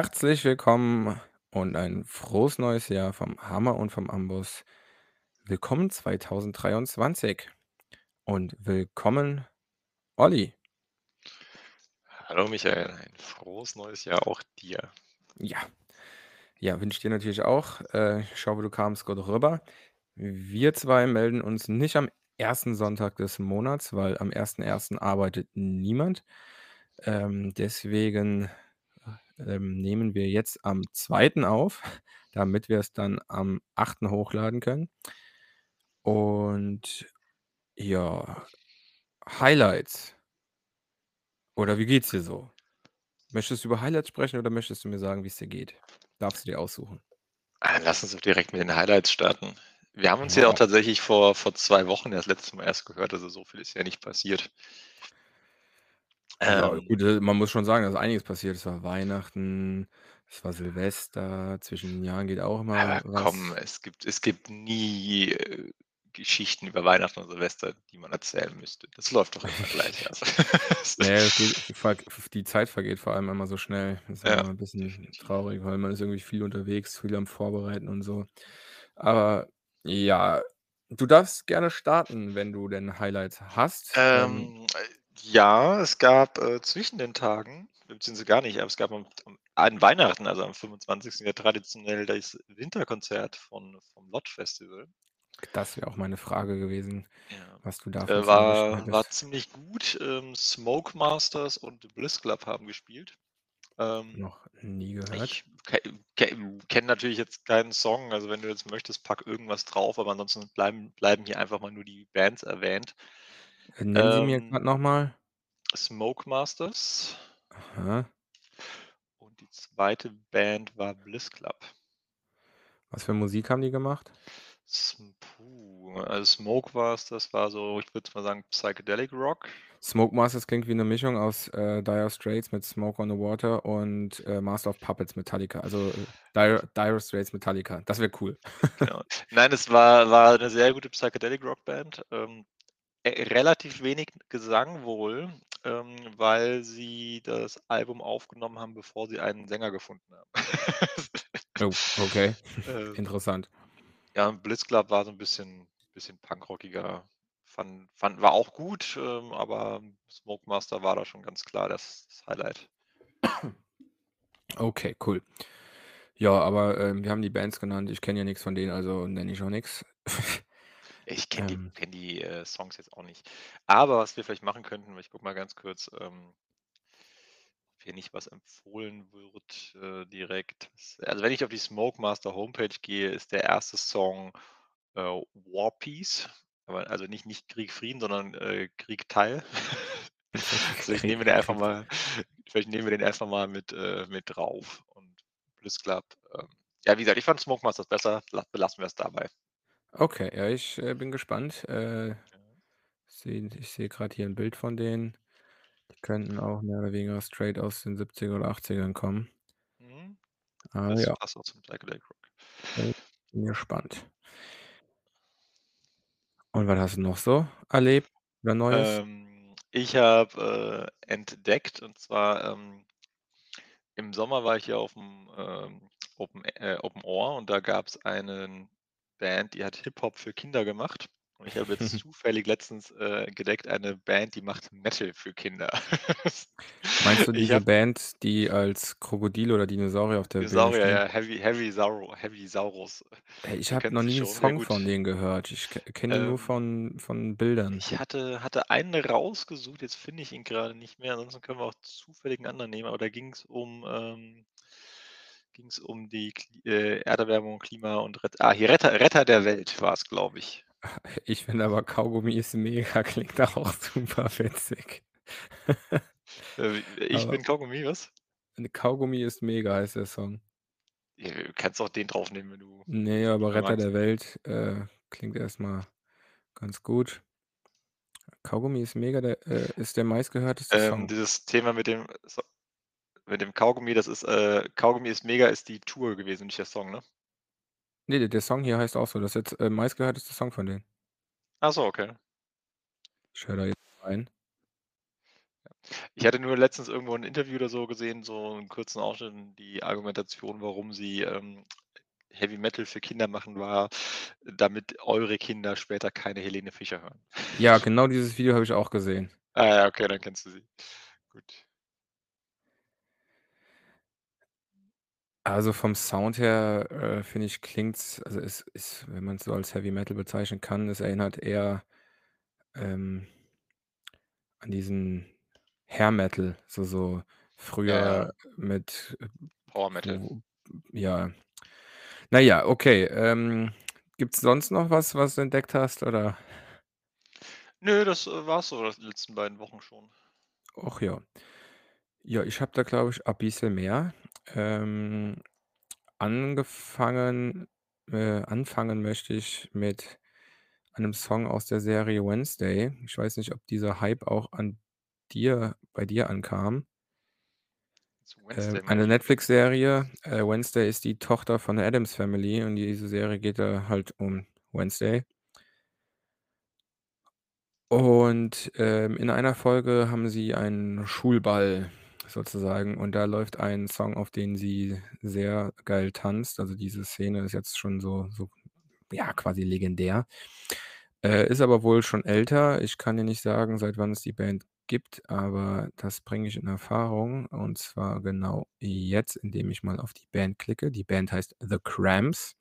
Herzlich willkommen und ein frohes neues Jahr vom Hammer und vom Amboss. Willkommen 2023 und willkommen Olli. Hallo Michael, ein frohes neues Jahr auch dir. Ja, ja, wünsche ich dir natürlich auch. Äh, ich hoffe, du kamst gut rüber. Wir 2 melden uns nicht am ersten Sonntag des Monats, weil am 1.1. arbeitet niemand. Ähm, deswegen, ähm, nehmen wir jetzt am 2. auf, damit wir es dann am 8. hochladen können. Und ja, Highlights. Oder wie geht's dir so? Möchtest du über Highlights sprechen oder möchtest du mir sagen, wie's dir geht? Darfst du dir aussuchen. Ah, lass uns doch direkt mit den Highlights starten. Wir haben uns ja auch Ja. tatsächlich vor vor 2 Wochen das letzte Mal erst gehört, also so viel ist ja nicht passiert. Ja, Ähm gut, äh, man muss schon sagen, da ist einiges passiert. Es war Weihnachten, es war Silvester, zwischen den Jahren geht auch immer Aber komm, was. es gibt es gibt nie, äh, Geschichten über Weihnachten und Silvester, die man erzählen müsste. Das läuft doch immer gleich, also Ne, es geht die Zeit vergeht vor allem immer so schnell. Das ist Ja, immer 'n bisschen definitiv. traurig, weil man ist irgendwie viel unterwegs, viel am Vorbereiten und so. Aber ja, du darfst gerne starten, wenn du denn Highlights hast. Ähm Ähm, äh, ja, es gab, äh, zwischen den Tagen beziehungsweise gar nicht, aber es gab am am an Weihnachten, also am 25. ja traditionell das Winterkonzert von vom Lott Festival. Das wäre auch meine Frage gewesen, Ja, was du davon äh, war war ziemlich gut. Ähm, Smoke Masters und Bliss Club haben gespielt. Ähm, Noch nie gehört. ich ke ke kenne natürlich jetzt keinen Song, also wenn du jetzt möchtest, pack irgendwas drauf, aber ansonsten bleiben bleiben hier einfach mal nur die Bands erwähnt. Nennen sie mir Ähm grad noch mal. Smoke Masters. Aha. Und die 2. Band war Bliss Club. Was für Musik haben die gemacht? Sm puh, also Smoke das war so, ich würde mal sagen, Psychedelic Rock. Smoke Masters klingt wie 'ne Mischung aus, äh, Dire Straits mit „Smoke on the Water“ und, äh, Master of Puppets Metallica. Also, äh, Dire Dire Straits Metallica. Das wäre cool. Genau. Nein, es war war 'ne sehr gute Psychedelic Rock Band. Ähm, äh, relativ wenig Gesang wohl, ähm, weil sie das Album aufgenommen haben, bevor sie einen Sänger gefunden haben. Oh, okay. Ähm Interessant. Ja, Bliss Club war so 'n bisschen bisschen punkrockiger. Fan fanden wir auch gut, ähm, aber Smoke Master war da schon ganz klar das das Highlight. Okay, cool. Ja, aber, ähm, wir haben die Bands genannt. Ich kenne ja nix von denen, also nenne ich auch nix. Ich kenne die Ähm kenne die, äh, Songs jetzt auch nicht. Aber was wir vielleicht machen könnten, ich gucke mal ganz kurz, ähm ob hier nicht was empfohlen wird, äh, direkt. Also, wenn ich auf die Smoke Master Homepage gehe, ist der 1. Song, äh, War Peace, aber also nicht nicht Krieg Frieden, sondern, äh, Krieg Teil. Vielleicht nehmen wir Krieg den einfach mal vielleicht nehmen wir den einfach mal mit äh, mit drauf und Bliss Club, ähm ja, wie gesagt, ich fand Smoke Masters besser, la belassen wir es dabei. Okay, ja, ich, äh, bin gespannt. Äh, Ja. sehe ich sehe grad hier 'n Bild von denen. Die könnten auch mehr oder weniger straight aus den 70er oder 80ern kommen. Mhm. Aber Das ja. passt auch zum Psychedelic Rock. Äh, bin gespannt. Und was hast du noch so erlebt oder Neues? Ähm, ich habe, äh, entdeckt und zwar, ähm im Sommer war ich hier auf'm, ähm, Open äh, Open Ohr und da gab's einen Band, die hat Hip-Hop für Kinder gemacht. Und ich habe jetzt zufällig letztens, äh, entdeckt, eine Band, die macht Metal für Kinder. Meinst du Ich diese habe Band, die als Krokodil oder Dinosaurier auf der Bühne Dinosaurier, stehen? ja, Heavy Heavysauro Heavysaurus. Ey, ich Du habe noch nie 'n schon, ja Song von denen gehört. Ich ke kenne die nur Ähm von von Bildern. ich hatte hatte einen rausgesucht, jetzt finde ich ihn grade nicht mehr, ansonsten können wir auch zufällig 'n anderen nehmen, aber da ging's um, ähm ging's um die äh, Erderwärmung, Klima und Ret ah, hier Retter Retter der Welt war's, glaube ich. Ich finde aber „Kaugummi ist mega“ klingt auch super witzig. Äh, ich Aber bin Kaugummi, was? „'N Kaugummi ist mega“ heißt der Song. Du kannst auch den draufnehmen, wenn du Ne, nicht aber „Retter magst. der Welt“, äh, klingt erst mal ganz gut. „Kaugummi ist mega“, der äh, ist der meistgehörteste Ähm, Song. dieses Thema mit dem so mit dem Kaugummi, das ist, äh „Kaugummi ist mega“ ist die Tour gewesen, nicht der Song, ne? Ne, der der Song hier heißt auch so. Das ist jetzt, äh, meistgehörtester Song von denen. Ach so, okay. Ich höre da jetzt rein. Ich hatte nur letztens irgendwo 'n Interview oder so gesehen, so 'n kurzen Ausschnitt die Argumentation, warum sie, ähm, Heavy Metal für Kinder machen, war, damit eure Kinder später keine Helene Fischer hören. Ja, genau dieses Video habe ich auch gesehen. Ah ja, okay, dann kennst du sie. Gut. Also, vom Sound her, äh, finde ich, klingt's also, es ist, wenn man's so als Heavy Metal bezeichnen kann es erinnert eher, ähm an diesen Hair Metal, so so Ja, ja. früher mit, äh, Power Metal. wo ja. Na ja, okay. Ähm, gibt's sonst noch was, was du entdeckt hast, oder? Nö, das, äh, war's so die letzten beiden Wochen schon. Och ja. Ja, ich habe da, glaube ich, a bisschen mehr. Ähm, angefangen äh, anfangen möchte ich mit einem Song aus der Serie Wednesday. Ich weiß nicht, ob dieser Hype auch an dir bei dir ankam. Zu Wednesday meine eine? Netflix-Serie. Äh, Wednesday ist die Tochter von der Addams Family und diese Serie geht da halt um Wednesday. Und, ähm, in einer Folge haben sie einen Schulball sozusagen und da läuft ein Song, auf den sie sehr geil tanzt. Also, diese Szene ist jetzt schon so so, ja, quasi legendär. Äh, ist aber wohl schon älter. Ich kann dir nicht sagen, seit wann es die Band gibt, aber das bringe ich in Erfahrung und zwar genau jetzt, indem ich mal auf die Band klicke. Die Band heißt „The Cramps“.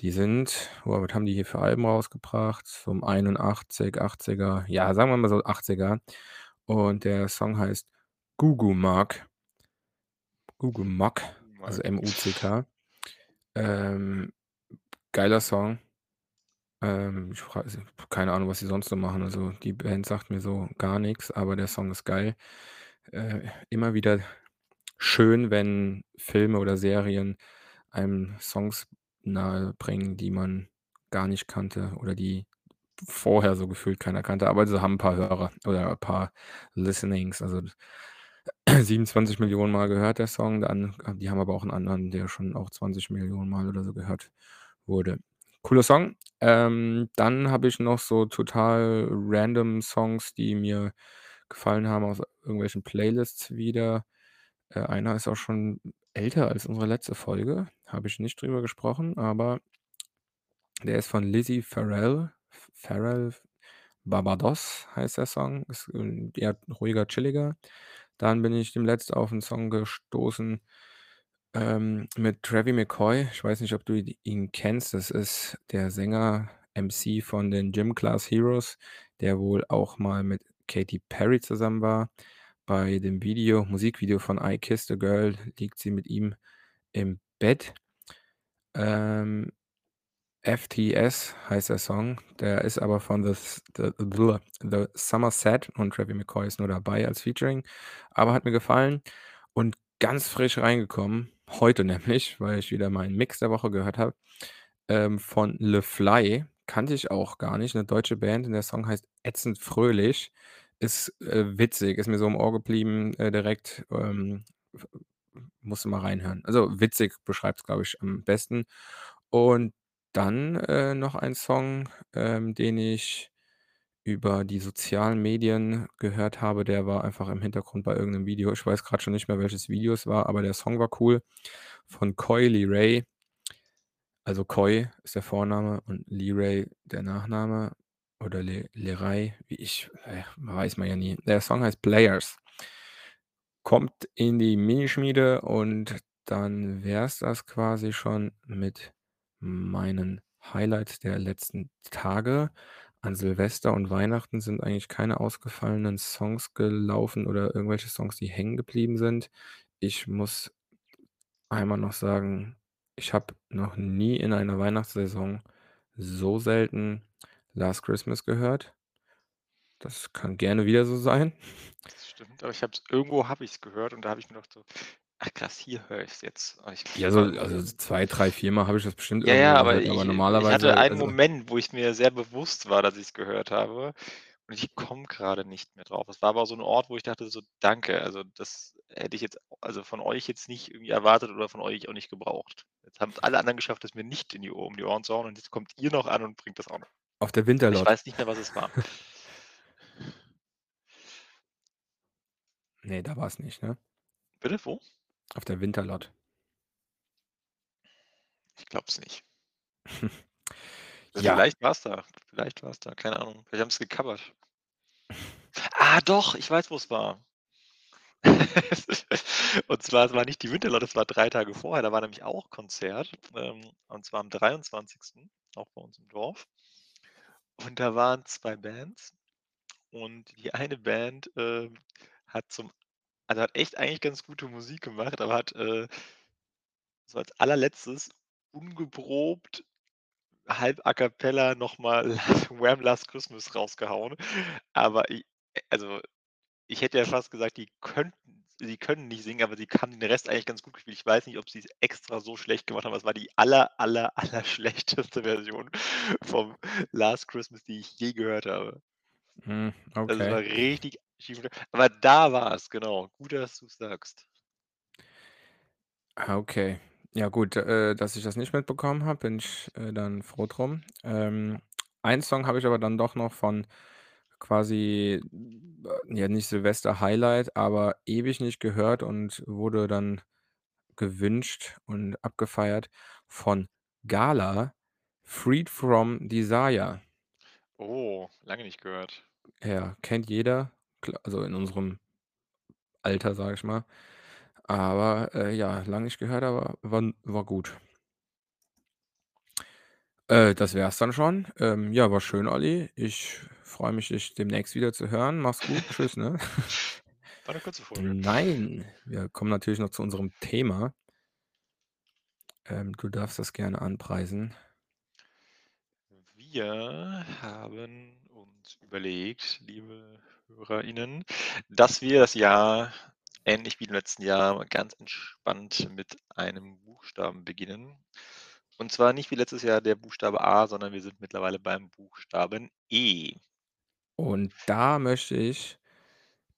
Die sind boah, was haben die hier für Alben rausgebracht? So um 81, 80er, ja, sagen wir mal so 80er. Und der Song heißt „Goo Goo Muck“. „Goo Goo Muck“, also M-U-C-K. Ähm, geiler Song. Ähm, ich frage also, keine Ahnung, was sie sonst so machen. Also, die Band sagt mir so gar nix, aber der Song ist geil. Äh, immer wieder schön, wenn Filme oder Serien einem Songs nahebringen, die man gar nicht kannte oder die vorher so gefühlt keiner kannte, aber sie haben 'n paar Hörer oder ein paar Listenings. Also, 27.000.000 Mal gehört der Song, dann die haben aber auch 'n anderen, der schon auch 20.000.000 Mal oder so gehört wurde. Cooler Song. Ähm, dann habe ich noch so total random Songs, die mir gefallen haben aus irgendwelchen Playlists wieder. Äh, einer ist auch schon älter als unsere letzte Folge, habe ich nicht drüber gesprochen, aber der ist von Lizzy Pharrell. Ph Pharrell, „Barbados“ heißt der Song, ist, ähm, eher ruhiger, chilliger. Dann bin ich dem letzt auf 'n Song gestoßen, ähm, mit Travie McCoy. Ich weiß nicht, ob du ihn kennst. Das ist der Sänger, MC von den Gym Class Heroes, der wohl auch mal mit Katy Perry zusammen war. Bei dem Video Musikvideo von „I Kissed a Girl“ liegt sie mit ihm im Bett. Ähm, „FTS“ heißt der Song. Der ist aber von The S The The Summerset und Travie McCoy ist nur dabei als Featuring, aber hat mir gefallen und ganz frisch reingekommen, heute nämlich, weil ich wieder meinen Mix der Woche gehört habe, ähm, von Le-Fly. Kannte ich auch gar nicht, 'ne deutsche Band und der Song heißt „Ätzend fröhlich“. Ist, äh, witzig, ist mir so im Ohr geblieben, äh, direkt, ähm, f musst du mal reinhören. Also, witzig beschreibt's, glaube ich, am besten. Und dann, äh, noch ein Song, ähm, den ich über die sozialen Medien gehört habe, der war einfach im Hintergrund bei irgend 'nem Video. Ich weiß grad schon nicht mehr, welches Video es war, aber der Song war cool von Coi Leray. Also, Coi ist der Vorname und Leray der Nachname oder Le Leray, wie ich äh, weiß man ja nie. Der Song heißt „Players“. Kommt in die Mini-Schmiede und dann wär's das quasi schon mit meinen Highlights der letzten Tage. An Silvester und Weihnachten sind eigentlich keine ausgefallenen Songs gelaufen oder irgendwelche Songs, die hängen geblieben sind. Ich muss einmal noch sagen, ich habe noch nie in einer Weihnachtssaison so selten „Last Christmas“ gehört. Das kann gerne wieder so sein. Das stimmt, aber ich habe es irgendwo habe ich's gehört und da habe ich mir gedacht so: „Ach krass, hier höre ich's jetzt.“ Aber ich Ja, ich so war also, so 2, 3, viermal habe ich das bestimmt Ja, ja, aber gehört, aber ich ich hatte normalerweise einen also Moment, wo ich mir sehr bewusst war, dass ich's gehört habe und ich komme grade nicht mehr drauf. Es war aber so 'n Ort, wo ich dachte so: „Danke.“ Also, das hätte ich jetzt also, von euch jetzt nicht irgendwie erwartet oder von euch auch nicht gebraucht. Jetzt haben's alle anderen geschafft, es mir nicht in die Ohr um die Ohren zu hauen und jetzt kommt ihr noch an und bringt das auch noch. Auf der Aber ich weiß nicht mehr, was es war. Ne, da war's nicht, ne? Bitte, wo? Auf der Winterlott. Ich glaube es nicht. Ja. Vielleicht war's da. Vielleicht war's da. Keine Ahnung. Vielleicht haben sie's gecovert. Ah, doch, ich weiß, wo es war. Und zwar, es war nicht die Winterlott, das war 3 Tage vorher. Da war nämlich auch Konzert, ähm, und zwar am 23., auch bei uns im Dorf. Und da waren 2 Bands und die eine Band, ähm, hat zum also, hat echt eigentlich ganz gute Musik gemacht, aber hat, äh so als Allerletztes ungeprobt, halb a cappella noch mal „Wham! Last Christmas“ rausgehauen. Aber i äh, also, ich hätte ja fast gesagt, die könnten sie können nicht singen, aber sie haben den Rest eigentlich ganz gut gespielt. Ich weiß nicht, ob sie's extra so schlecht gemacht haben, aber es war die aller, aller, allerschlechteste Version vom „Last Christmas“, die ich je gehört habe. Hm, Also, es war okay. richtig aber da war's, genau. Gut, dass du's sagst. Ah, okay. Ja gut, äh, dass ich das nicht mitbekommen habe, bin ich, äh, dann froh drum. Ähm, einen Song habe ich aber dann doch noch von quasi, äh, ja, nicht Silvester-Highlight, aber ewig nicht gehört und wurde dann gewünscht und abgefeiert von Gala, „Freed from Desire“. Oh, lange nicht gehört. Ja, kennt jeder, also, in unserem Alter, sage ich mal. Aber, äh, ja, lange nicht gehört, aber war war gut. Äh, das wär's dann schon. Ähm, ja, war schön, Olli. Ich freue mich, dich demnächst wieder zu hören. Mach's gut. Tschüss, ne? War 'ne kurze Folge. Nein, wir kommen natürlich noch zu unserem Thema. Ähm, du darfst das gerne anpreisen. Wir haben uns überlegt, liebe HörerInnen, dass wir das Jahr ähnlich wie im letzten Jahr ganz entspannt mit einem Buchstaben beginnen. Und zwar nicht wie letztes Jahr der Buchstabe A, sondern wir sind mittlerweile beim Buchstaben E. Und da möchte ich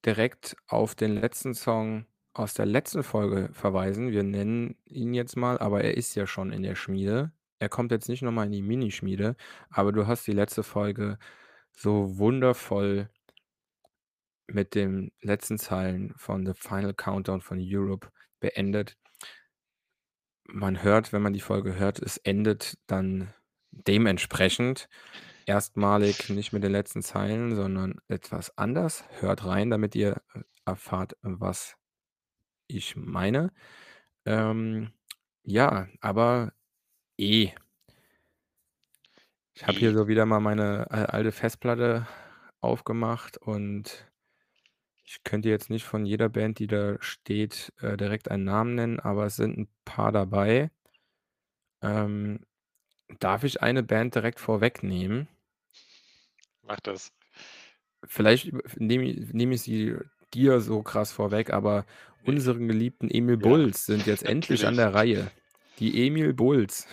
direkt auf den letzten Song aus der letzten Folge verweisen. Wir nennen ihn jetzt mal, aber er ist ja schon in der Schmiede. Er kommt jetzt nicht noch mal in die Minischmiede, aber du hast die letzte Folge so wundervoll mit den letzten Zeilen von „The Final Countdown“ von „Europe“ beendet. Man hört, wenn man die Folge hört, es endet dann dementsprechend erstmalig nicht mit den letzten Zeilen, sondern etwas anders. Hört rein, damit ihr, äh, erfahrt, was ich meine. Ähm, ja, aber E. Ich habe hier E. so wieder mal meine, äh, alte Festplatte aufgemacht und ich könnte jetzt nicht von jeder Band, die da steht, äh, direkt einen Namen nennen, aber es sind 'n paar dabei. Ähm, darf ich eine Band direkt vorwegnehmen? Mach das. Vielleicht nehme i nehme ich sie dir so krass vorweg, aber Ne. unseren geliebten Emil Ja, Bulls sind jetzt endlich an der Reihe. Die Emil Bulls.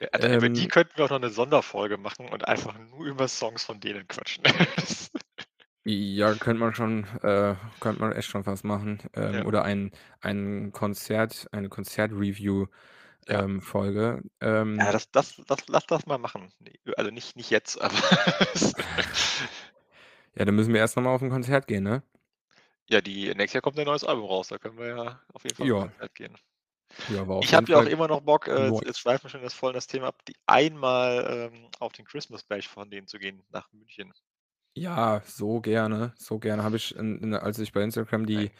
Ja, Alter, über die Ähm könnten wir auch noch 'ne Sonderfolge machen und einfach nur über Songs von denen quatschen. Ja, könnte man schon äh, könnte man echt schon fast machen. Ähm, Ja. oder ein ein Konzert eine Konzert-Review, Ja. ähm, Folge. Ja, Ähm das das das lass das mal machen. Also, nicht nicht jetzt, aber Ja, dann müssen wir erst noch mal auf 'n Konzert gehen, ne? Ja, die nächstes Jahr kommt ja 'n neues Album raus, da können wir ja auf jeden Fall auf Ja. Konzert gehen. Ja, war auf Ich jeden habe ja auch Fall immer noch Bock, äh, neu. jetzt schweifen wir schon das voll in das Thema ab, die einmal, ähm, auf den Christmas Bash von denen zu gehen nach München. Ja, so gerne, so gerne. Habe ich in in als ich bei Instagram die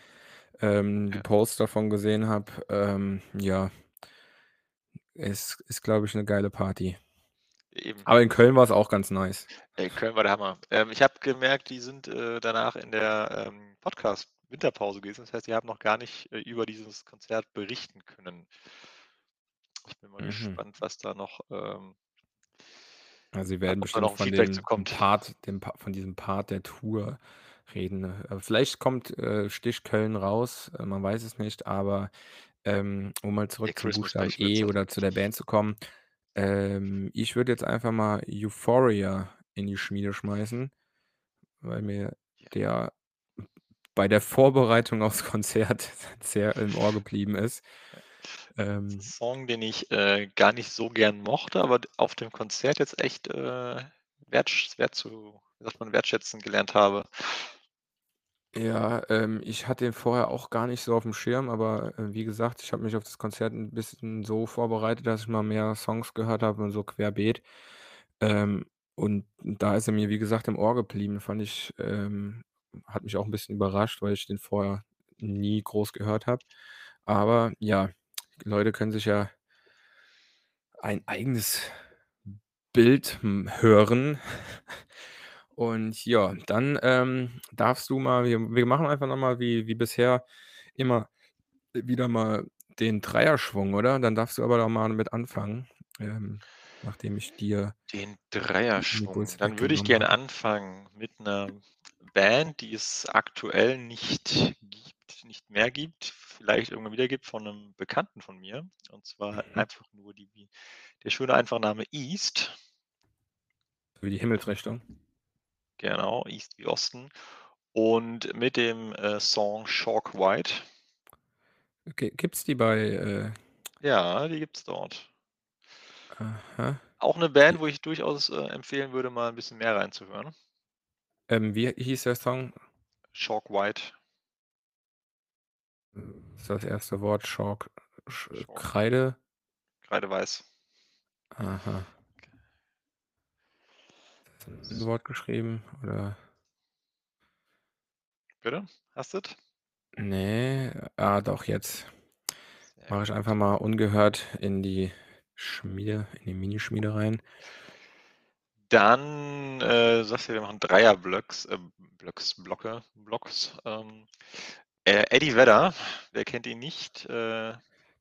ähm, die Ja. Posts davon gesehen habe, ähm, ja ist ist, glaube ich, 'ne geile Party. Eben. Aber in Köln war's auch ganz nice. Ey, Köln war der Hammer. Ähm, ich habe gemerkt, die sind, äh, danach in der, ähm, Podcast-Winterpause gewesen. Das heißt, die haben noch gar nicht, äh, über dieses Konzert berichten können. Ich bin mal Mhm. gespannt, was da noch, ähm Ja, sie äh, werden bestimmt noch 'n von Feedback zu dem kommt. Part dem Pa von diesem Part der Tour reden. Äh, vielleicht kommt, äh, Stich Köln raus, äh, man weiß es nicht, aber, ähm, um mal Der zurück zum Christmas Buchstaben Bash E oder zu der Band zu kommen, ähm, ich würde jetzt einfach mal „Euphoria“ in die Schmiede schmeißen, weil mir Ja. der bei der Vorbereitung aufs Konzert sehr im Ohr geblieben ist. Ähm Song, den ich, äh, gar nicht so gern mochte, aber auf dem Konzert jetzt echt, äh, wertsch wert zu wie sagt man, wertschätzen gelernt habe. Ja, ähm, ich hatte den vorher auch gar nicht so auf'm Schirm, aber, äh, wie gesagt, ich habe mich auf das Konzert 'n bisschen so vorbereitet, dass ich mal mehr Songs gehört habe und so querbeet. Ähm, und da ist er mir, wie gesagt, im Ohr geblieben. Fand ich ähm, hat mich auch 'n bisschen überrascht, weil ich den vorher nie groß gehört habe. Aber ja, Leute können sich ja ein eigenes Bild, hm, hören. Und ja, dann, ähm, darfst du mal wir wir machen einfach noch mal wie wie bisher immer wieder mal den Dreierschwung, oder? Dann darfst du aber doch mal mit anfangen, ähm, nachdem ich dir Den Dreierschwung. Dann würde ich gerne anfangen mit 'ner Band, die es aktuell nicht gibt nicht mehr gibt, vielleicht irgendwann wieder gibt von 'nem Bekannten von mir. Und zwar Mhm. einfach nur die der schöne einfache Name East. Wie die Himmelsrichtung? Genau, East wie Osten. Und mit dem, äh, Song „Chalk White“. Okay, gibt's die bei, äh Ja, die gibt's dort. Aha. Auch 'ne Band, wo ich durchaus, äh, empfehlen würde, mal 'n bisschen mehr reinzuhören. Ähm, wie hieß der Song? „Chalk White“. Was ist das 1. Wort? Chalk Sch Chalk. Kreide? Kreideweiß. Aha. Okay. 'n So. Wort geschrieben, oder? Bitte? Hast du's? Ne, ah, doch jetzt. Mache ich einfach mal ungehört in die Schmiede in die Minischmiede rein. Dann, äh, sagst du, wir machen Dreierblöcks äh, Blöcks Blocke Blocks. Ähm, äh, Eddie Vedder, wer kennt ihn nicht? Äh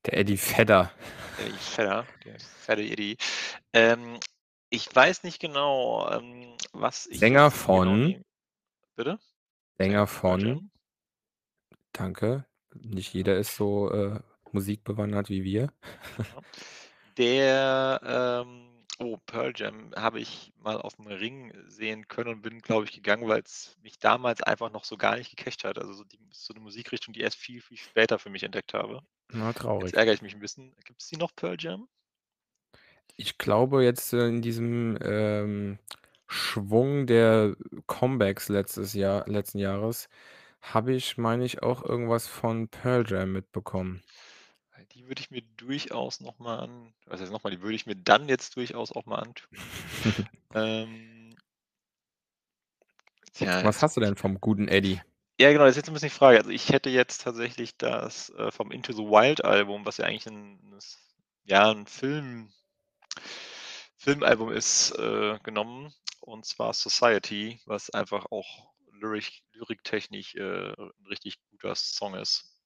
Der Eddie Vedder. Eddie Vedder, der fette Eddie. Ähm, ich weiß nicht genau, ähm, was ich Sänger genau von nehme bitte? Sänger von. Danke. Nicht jeder ist so, äh, musikbewandert wie wir. Der, ähm oh, Pearl Jam habe ich mal auf'm Ring sehen können und bin, glaube ich, gegangen, weil's mich damals einfach noch so gar nicht gecatcht hat. Also, so die so 'ne Musikrichtung, die erst viel, viel später für mich entdeckt habe. Na, Jetzt traurig. ärgere ich mich 'n bisschen. Gibt's die noch, Pearl Jam? Ich glaube jetzt, äh, in diesem, ähm, Schwung der Comebacks letztes Jahr letzten Jahres habe ich, meine ich, auch irgendwas von Pearl Jam mitbekommen. Die würde ich mir durchaus noch mal an was heißt noch mal, die würde ich mir dann jetzt durchaus auch mal antun. Ähm Tja, Was hast du denn vom guten Eddie? Ja, genau, das ist jetzt 'n bisschen die Frage. Also, ich hätte jetzt tatsächlich das, äh, vom „Into the Wild“ Album, was ja eigentlich 'n 'n s ja, 'n Film Filmalbum ist, äh, genommen, und zwar „Society“, was einfach auch lyriktechnisch, äh, 'n richtig guter Song ist.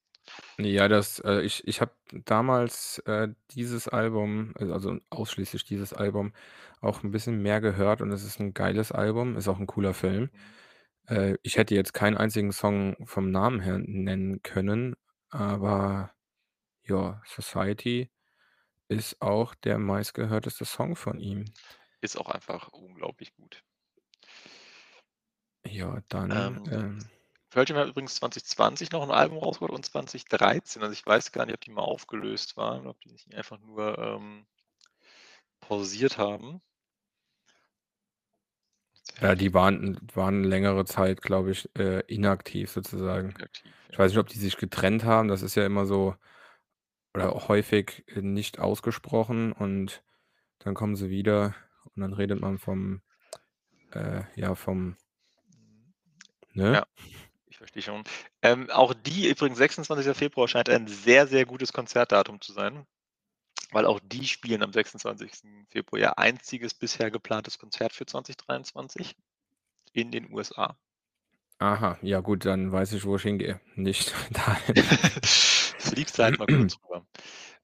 Ja, das äh, ich ich habe damals, äh, dieses Album, äh, also ausschließlich dieses Album, auch 'n bisschen mehr gehört und es ist 'n geiles Album, ist auch 'n cooler Film. Mhm. Äh, ich hätte jetzt keinen einzigen Song vom Namen her nennen können, aber ja, „Society“ ist auch der meistgehörteste Song von ihm. Ist auch einfach unglaublich gut. Ja, dann, Ähm, ähm Jam hat übrigens 2020 noch 'n Album rausgebracht und 2013. Also, ich weiß gar nicht, ob die mal aufgelöst waren, ob die sich einfach nur, ähm pausiert haben. Ja, die waren waren längere Zeit, glaube ich, äh, inaktiv sozusagen. Inaktiv, Ich ja. weiß nicht, ob die sich getrennt haben, das ist ja immer so oder häufig, äh, nicht ausgesprochen und dann kommen sie wieder und dann redet man vom äh, ja, vom Mhm. ne? Ja, ich verstehe schon. Ähm, auch die übrigens 26. Februar scheint ein sehr, sehr gutes Konzertdatum zu sein, weil auch die spielen am 26. Februar ihr einziges bisher geplantes Konzert für 2023 in den USA. Aha, ja gut, dann weiß ich, wo ich hingehe. Nicht dahin. Fliegst halt mal kurz rüber.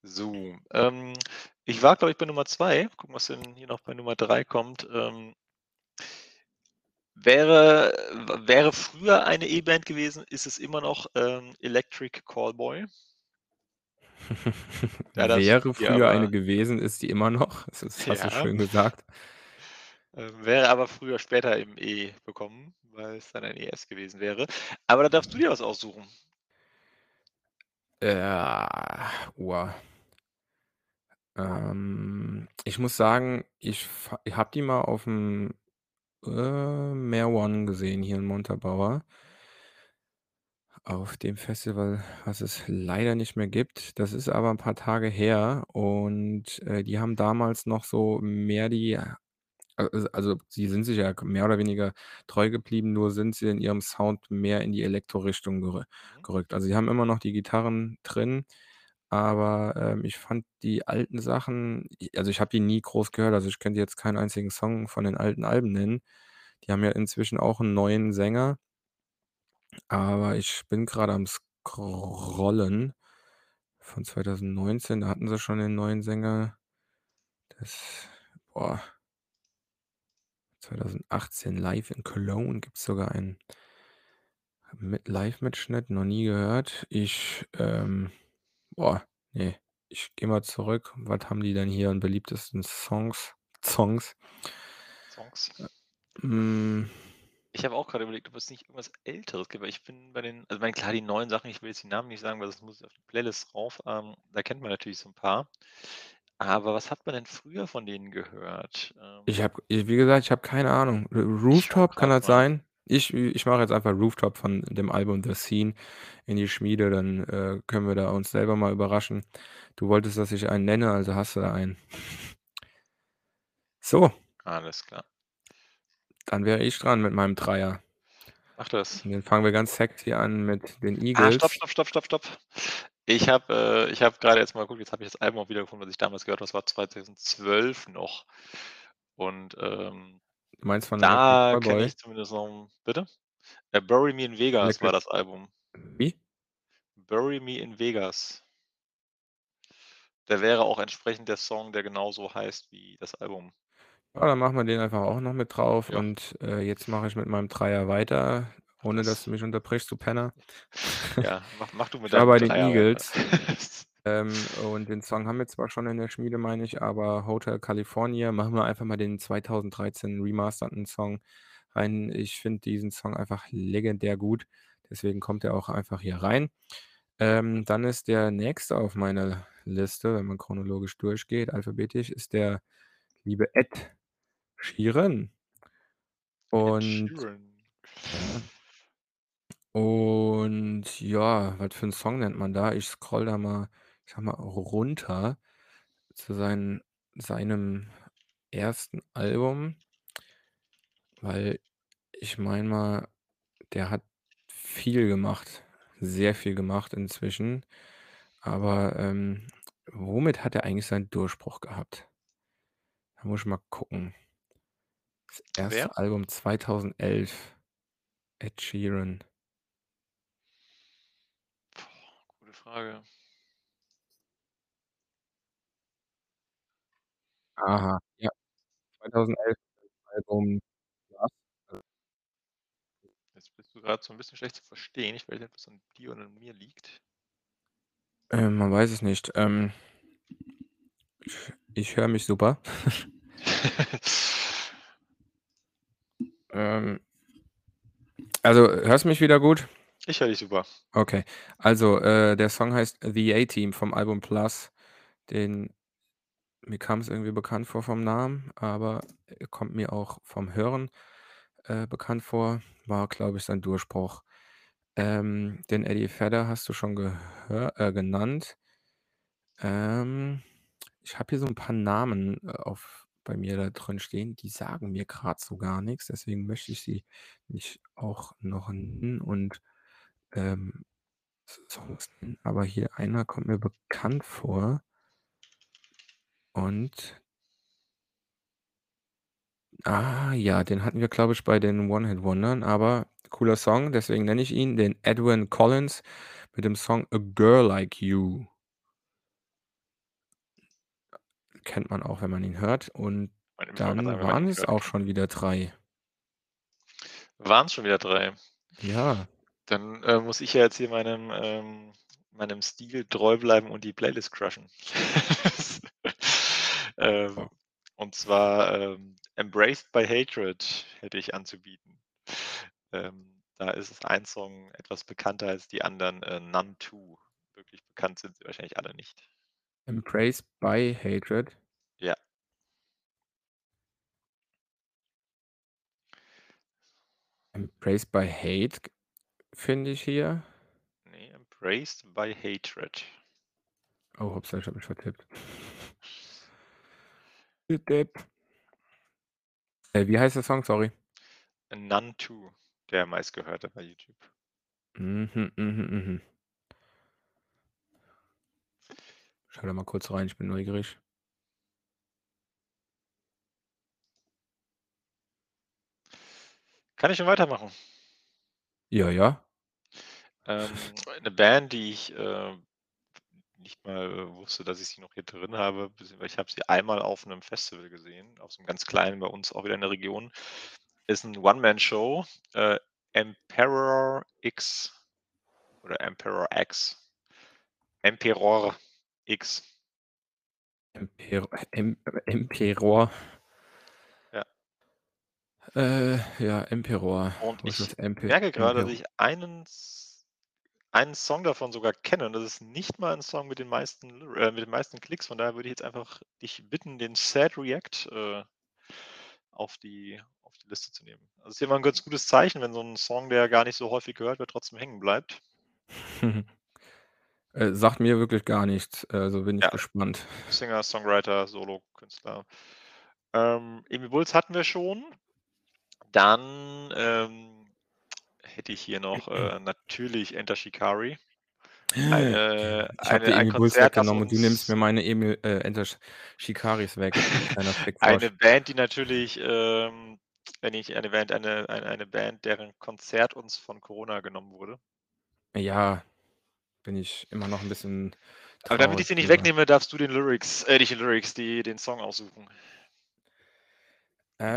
So, ähm, ich war, glaube ich, bei Nummer 2. Gucken, was denn hier noch bei Nummer 3 kommt. Ähm wäre wäre früher eine E-Band gewesen, ist es immer noch, ähm, Electric Callboy. Du Wäre früher eine aber gewesen, ist die immer noch. Das das hast du Ja. schön gesagt. Ähm, wäre aber früher später im E bekommen, weil es dann ein ES gewesen wäre. Aber da darfst du dir was aussuchen. Äh, oha. Ähm, ich muss sagen, ich fa habe die mal auf'm, äh, One gesehen hier in Montabaur. Auf dem Festival, was es leider nicht mehr gibt. Das ist aber 'n paar Tage her und, äh, die haben damals noch so mehr die a also also, sie sind sich ja mehr oder weniger treu geblieben, nur sind sie in ihrem Sound mehr in die Elektro-Richtung Mhm. gerückt. Also, sie haben immer noch die Gitarren drin, aber, ähm, ich fand die alten Sachen also, ich habe die nie groß gehört, also, ich könnte jetzt keinen einzigen Song von den alten Alben nennen. Die haben ja inzwischen auch 'n neuen Sänger. Aber ich bin grade am Scrollen von 2019, da hatten sie schon den neuen Sänger. Das boah 2018 „Live in Cologne“ gibt's sogar einen mit Livemitschnitt, noch nie gehört. Ich, ähm boah, ne, ich gehe mal zurück. Was haben die denn hier an beliebtesten Songs Songs? Songs. Hm Ich habe auch grade überlegt, ob es nicht irgendwas Älteres gibt, weil ich bin bei den also, ich meine, klar, die neuen Sachen, ich will jetzt die Namen nicht sagen, weil das muss auf die Playlist rauf. Ähm, da kennt man natürlich so 'n paar. Aber was hat man denn früher von denen gehört? Ich Ähm habe i wie gesagt, ich habe keine Ahnung. R Ich „Rooftop“, kann grad das mal. sein? Ich ich mache jetzt einfach „Rooftop“ von dem Album „The Scene“ in die Schmiede, dann, äh, können wir da uns selber mal überraschen. Du wolltest, dass ich einen nenne, also hast du da einen. So. Alles klar. Dann wäre ich dran mit meinem Dreier. Mach das. Und den fangen wir ganz sexy an mit den Ah, stopp, Eagles. stopp, stopp, stopp, stopp. Ich habe, äh ich habe grade jetzt mal geguckt, jetzt habe ich das Album auch wiedergefunden, was ich damals gehört habe. Das war 2012 noch. Und, ähm, Du meinst von „Electric da kenne Callboy“? ich zumindest noch bitte? Äh, „Bury Me in Vegas“ war „Electric“ das Album. wie? „Bury Me in Vegas“. Der wäre auch entsprechend der Song, der genauso heißt wie das Album. Ja, dann machen wir den einfach auch noch mit drauf Ja. und, äh, jetzt mache ich mit meinem Dreier weiter, ohne dass das. du mich unterbrichst, du Penner. Ja, mach mach du mit war deinem bei den Dreier. Eagles, ähm, und den Song haben wir zwar schon in der Schmiede, meine ich, aber „Hotel California“, machen wir einfach mal den 2013 remasterten Song rein. Ich finde diesen Song einfach legendär gut, deswegen kommt er auch einfach hier rein. Ähm, dann ist der Nächste auf meiner Liste, wenn man chronologisch durchgeht, alphabetisch, ist der liebe Ed Sheeran. Ed Und Sheeran. ja. Und ja, was für 'n Song nennt man da? Ich scrolle da mal, ich sage mal, runter zu seinen seinem 1. Album. Weil ich meine mal, der hat viel gemacht, sehr viel gemacht inzwischen. Aber, ähm, womit hat er eigentlich seinen Durchbruch gehabt? Da muss ich mal gucken. Das Wer? 1. Album 2011, Ed Sheeran. Boah, gute Frage. Aha, ja. 2011 das Album was? Äh Jetzt bist du grad so 'n bisschen schlecht zu verstehen. Ich weiß nicht, das an dir oder an mir liegt. Ähm, man weiß es nicht. Ähm ich ich höre mich super. Ähm also, hörst du mich wieder gut? Ich höre dich super. Okay. Also, äh, der Song heißt „The A-Team“ vom Album „Plus“. Den mir kam's irgendwie bekannt vor vom Namen, aber er kommt mir auch vom Hören, äh, bekannt vor. War, glaube ich, sein Durchbruch. Ähm, den Eddie Vedder hast du schon äh, genannt. Ähm, ich habe hier so 'n paar Namen, äh, auf bei mir da drin stehen, die sagen mir grad so gar nix, deswegen möchte ich sie nicht auch noch nennen und, ähm, Songs nennen, aber hier einer kommt mir bekannt vor. Und Ah, ja, den hatten wir, glaube ich, bei den One-Hit-Wondern, aber cooler Song, deswegen nenne ich ihn, den Edwyn Collins mit dem Song „A Girl Like You“. Kennt man auch, wenn man ihn hört. Und Ich sagen, dann wenn man ihn waren es hört, auch schon wieder 3. Waren's schon wieder 3? Ja. Dann, äh, muss ich ja jetzt hier meinem, ähm meinem Stil treu bleiben und die Playlist crushen. Ähm, und zwar, ähm, „Embraced by Hatred“ hätte ich anzubieten. Ähm, da ist ein Song etwas bekannter als die anderen, äh, „Numb 2“. Wirklich bekannt sind sie wahrscheinlich alle nicht. „Embraced by Hatred“? Ja. „Embraced by Hate“ finde ich hier. Embraced by Hatred. Oh, Upsa, ich habe mich vertippt. Du Depp. Äh, wie heißt der Song? Sorry. None 2, der meistgehörte bei YouTube. Mhm, mhm, mhm. Schau da mal kurz rein, ich bin neugierig. Kann ich schon weitermachen? Ja, ja. Ähm, 'ne Band, die ich, äh, nicht mal wusste, dass ich sie noch hier drin habe, ich habe sie einmal auf 'nem Festival gesehen, auf so 'nem ganz kleinen bei uns auch wieder in der Region. Ist 'n One-Man-Show, äh, Emperor X oder Emperor X. Emperor X. Emper Em Emperor. Ja. Äh, ja, Emperor. Und ich merke grade, dass ich einen einen Song davon sogar kenne und das ist nicht mal 'n Song mit den meisten äh, mit den meisten Klicks. Von daher würde ich jetzt einfach dich bitten, den Sad React, äh, auf die auf die Liste zu nehmen. Also, ist immer 'n ganz gutes Zeichen, wenn so 'n Song, der gar nicht so häufig gehört wird, trotzdem hängen bleibt. Äh, sagt mir wirklich gar nichts, also bin ich Ja. gespannt. Singer, Songwriter, Solokünstler. Ähm, Emil Bulls hatten wir schon. Dann, ähm, hätte ich hier noch, äh, natürlich Enter Shikari. Eine Ich habe ein Emil Bulls weggenommen und du nimmst mir meine Emil äh, Enter Sh Shikaris weg, eine. Band, die natürlich, ähm wenn ich eine Band eine eine eine Band, deren Konzert uns von Corona genommen wurde. Ja, bin ich immer noch 'n bisschen Aber damit traurig ich sie nicht wegnehme, darfst du den Lyrics äh, nicht die Lyrics, die den Song aussuchen.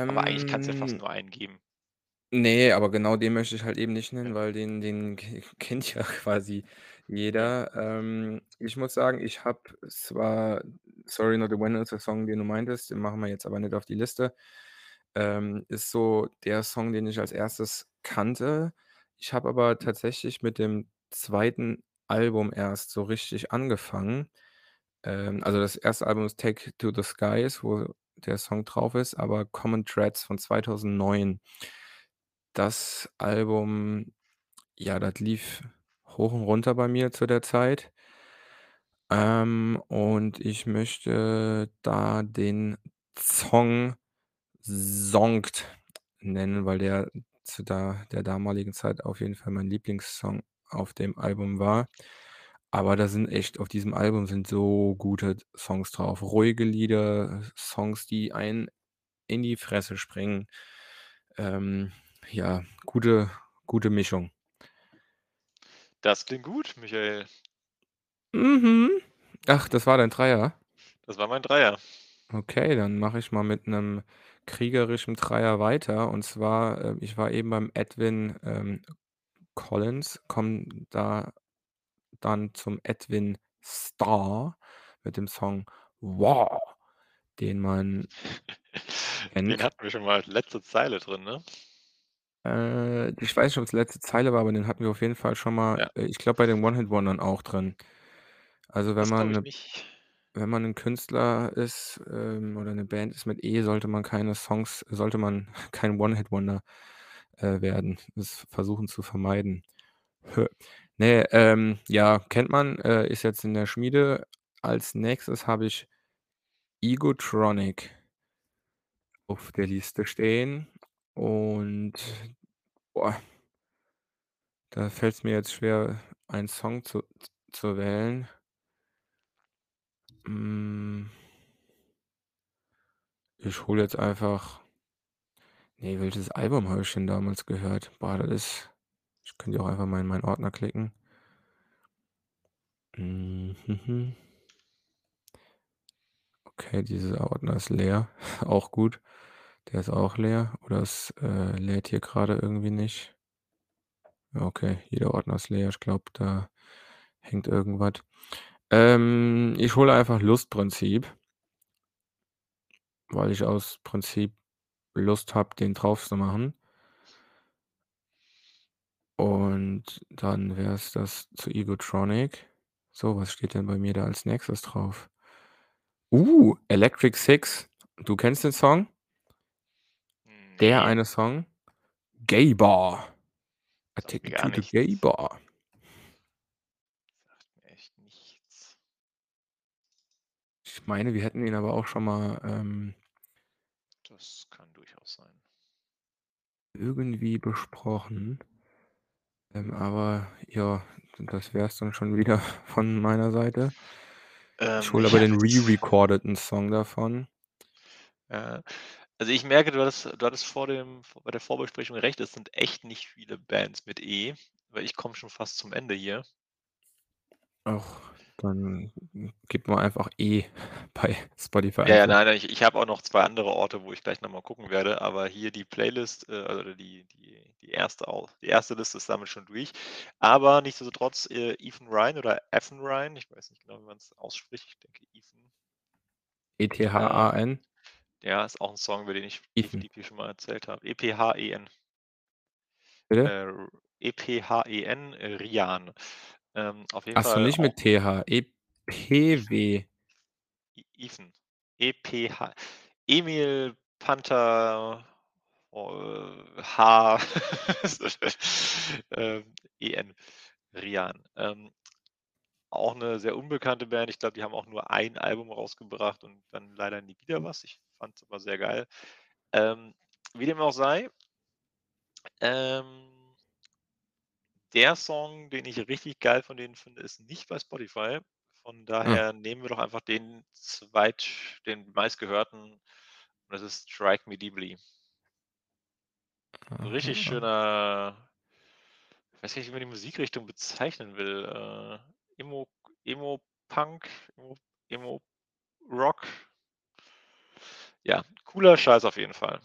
Aber eigentlich kann's ja fast Ähm nur einen geben. Ne, aber genau den möchte ich halt eben nicht nennen, weil den den ke kennt ja quasi jeder. Ähm, ich muss sagen, ich habe zwar „Sorry Not a Winner“ ist der Song, den du meintest, den machen wir jetzt aber nicht auf die Liste. Ähm, ist so der Song, den ich als 1. kannte. Ich habe aber tatsächlich mit dem 2. Album erst so richtig angefangen. Ähm, also, das 1. Album ist „Take to the Skies“, wo der Song drauf ist, aber „Common Threads“ von 2009. Das Album, ja, das lief hoch und runter bei mir zu der Zeit. Ähm, und ich möchte da den Song „Zonked“ nennen, weil der zu da der damaligen Zeit auf jeden Fall mein Lieblingssong auf dem Album war. Aber da sind echt auf diesem Album sind so gute Songs drauf. Ruhige Lieder, Songs, die einen in die Fresse springen. Ähm, ja, gute gute Mischung. Das klingt gut, Michael. Mhm. Ach, das war dein Dreier? Das war mein Dreier. Okay, dann mache ich mal mit 'nem kriegerischen Dreier weiter. Und zwar, äh, ich war eben beim Edwyn, ähm, Collins, komme da dann zum Edwin Starr mit dem Song „War“, den man Den hatten wir schon mal, letzte Zeile drin, ne? Äh, ich weiß nicht, ob's letzte Zeile war, aber den hatten wir auf jeden Fall schon mal, Ja. äh, ich glaube, bei den One-Hit-Wondern auch drin. Also, wenn Das man glaube ich 'ne nicht. wenn man 'nen Künstler ist, ähm, oder 'ne Band ist mit E, sollte man keine Songs sollte man kein One-Hit-Wonder, äh, werden. Das versuchen zu vermeiden. Ne, ähm, ja, kennt man, äh, ist jetzt in der Schmiede. Als Nächstes habe ich „Egotronic“ auf der Liste stehen und boah da fällt's mir jetzt schwer, einen Song zu zu wählen. Hm ich hole jetzt einfach ne, welches Album habe ich denn damals gehört? Boah, das ist ich könnte auch einfach mal in meinen Ordner klicken. Hm, mhm. Okay, dieser Ordner ist leer, auch gut. Der ist auch leer oder es, äh, lädt hier grade irgendwie nicht. Okay, jeder Ordner ist leer. Ich glaube, da hängt irgendwas. Ähm, ich hole einfach „Lustprinzip“ weil ich aus Prinzip Lust habe, den drauf zu machen. Und dann wär's das zu „Egotronic“. So, was steht denn bei mir da als Nächstes drauf? Uh, „Electric Six“. Du kennst den Song? Der eine Song. Gay Bar. Artikel Ticket Gay Bar. Sagt mir echt nichts. Ich meine, wir hätten ihn aber auch schon mal. Ähm, das kann durchaus sein. Irgendwie besprochen. Ähm, aber ja, das wäre es dann schon wieder von meiner Seite. Ähm, ich hole aber den re-recordeten Song davon. Äh, also, ich merke, du hattest du hattest vor dem bei der Vorbesprechung recht, es sind echt nicht viele Bands mit E, weil ich komme schon fast zum Ende hier. Ach, dann gib mal einfach E bei Spotify Ja, ja, ein. nein, nein, ich ich habe auch noch 2 andere Orte, wo ich gleich noch mal gucken werde, aber hier die Playlist, äh, oder die die die erste die erste Liste ist damit schon durch. Aber nichtsdestotrotz, äh, Ethan Ryan oder Ethan Ryan, ich weiß nicht genau, wie man's ausspricht. Ich denke Ethan. E-T-H-A-N? Ja, ist auch 'n Song, über den ich Ethan. definitiv schon mal erzählt habe. E-P-H-E-N. Bitte? Äh, E-P-H-E-N, äh, Rian. Ähm, auf jeden Ach so, Fall nicht mit T-H. E-P-W. E Ethan. E-P-H Emil Panther, äh, H ähm, E-N, Rian. Ähm, auch 'ne sehr unbekannte Band. Ich glaube, die haben auch nur ein Album rausgebracht und dann leider nie wieder was. Ich fand's aber sehr geil. Ähm, wie dem auch sei ähm der Song, den ich richtig geil von denen finde, ist nicht bei Spotify. Von Ah. daher nehmen wir doch einfach den zweit den meistgehörten und das ist „Strike Me Deeply“. richtig Aha. schöner ich weiß nicht, wie man die Musikrichtung bezeichnen will. Äh, Emo Emo-Punk, Emo Emo-Rock. Ja, cooler Scheiß auf jeden Fall.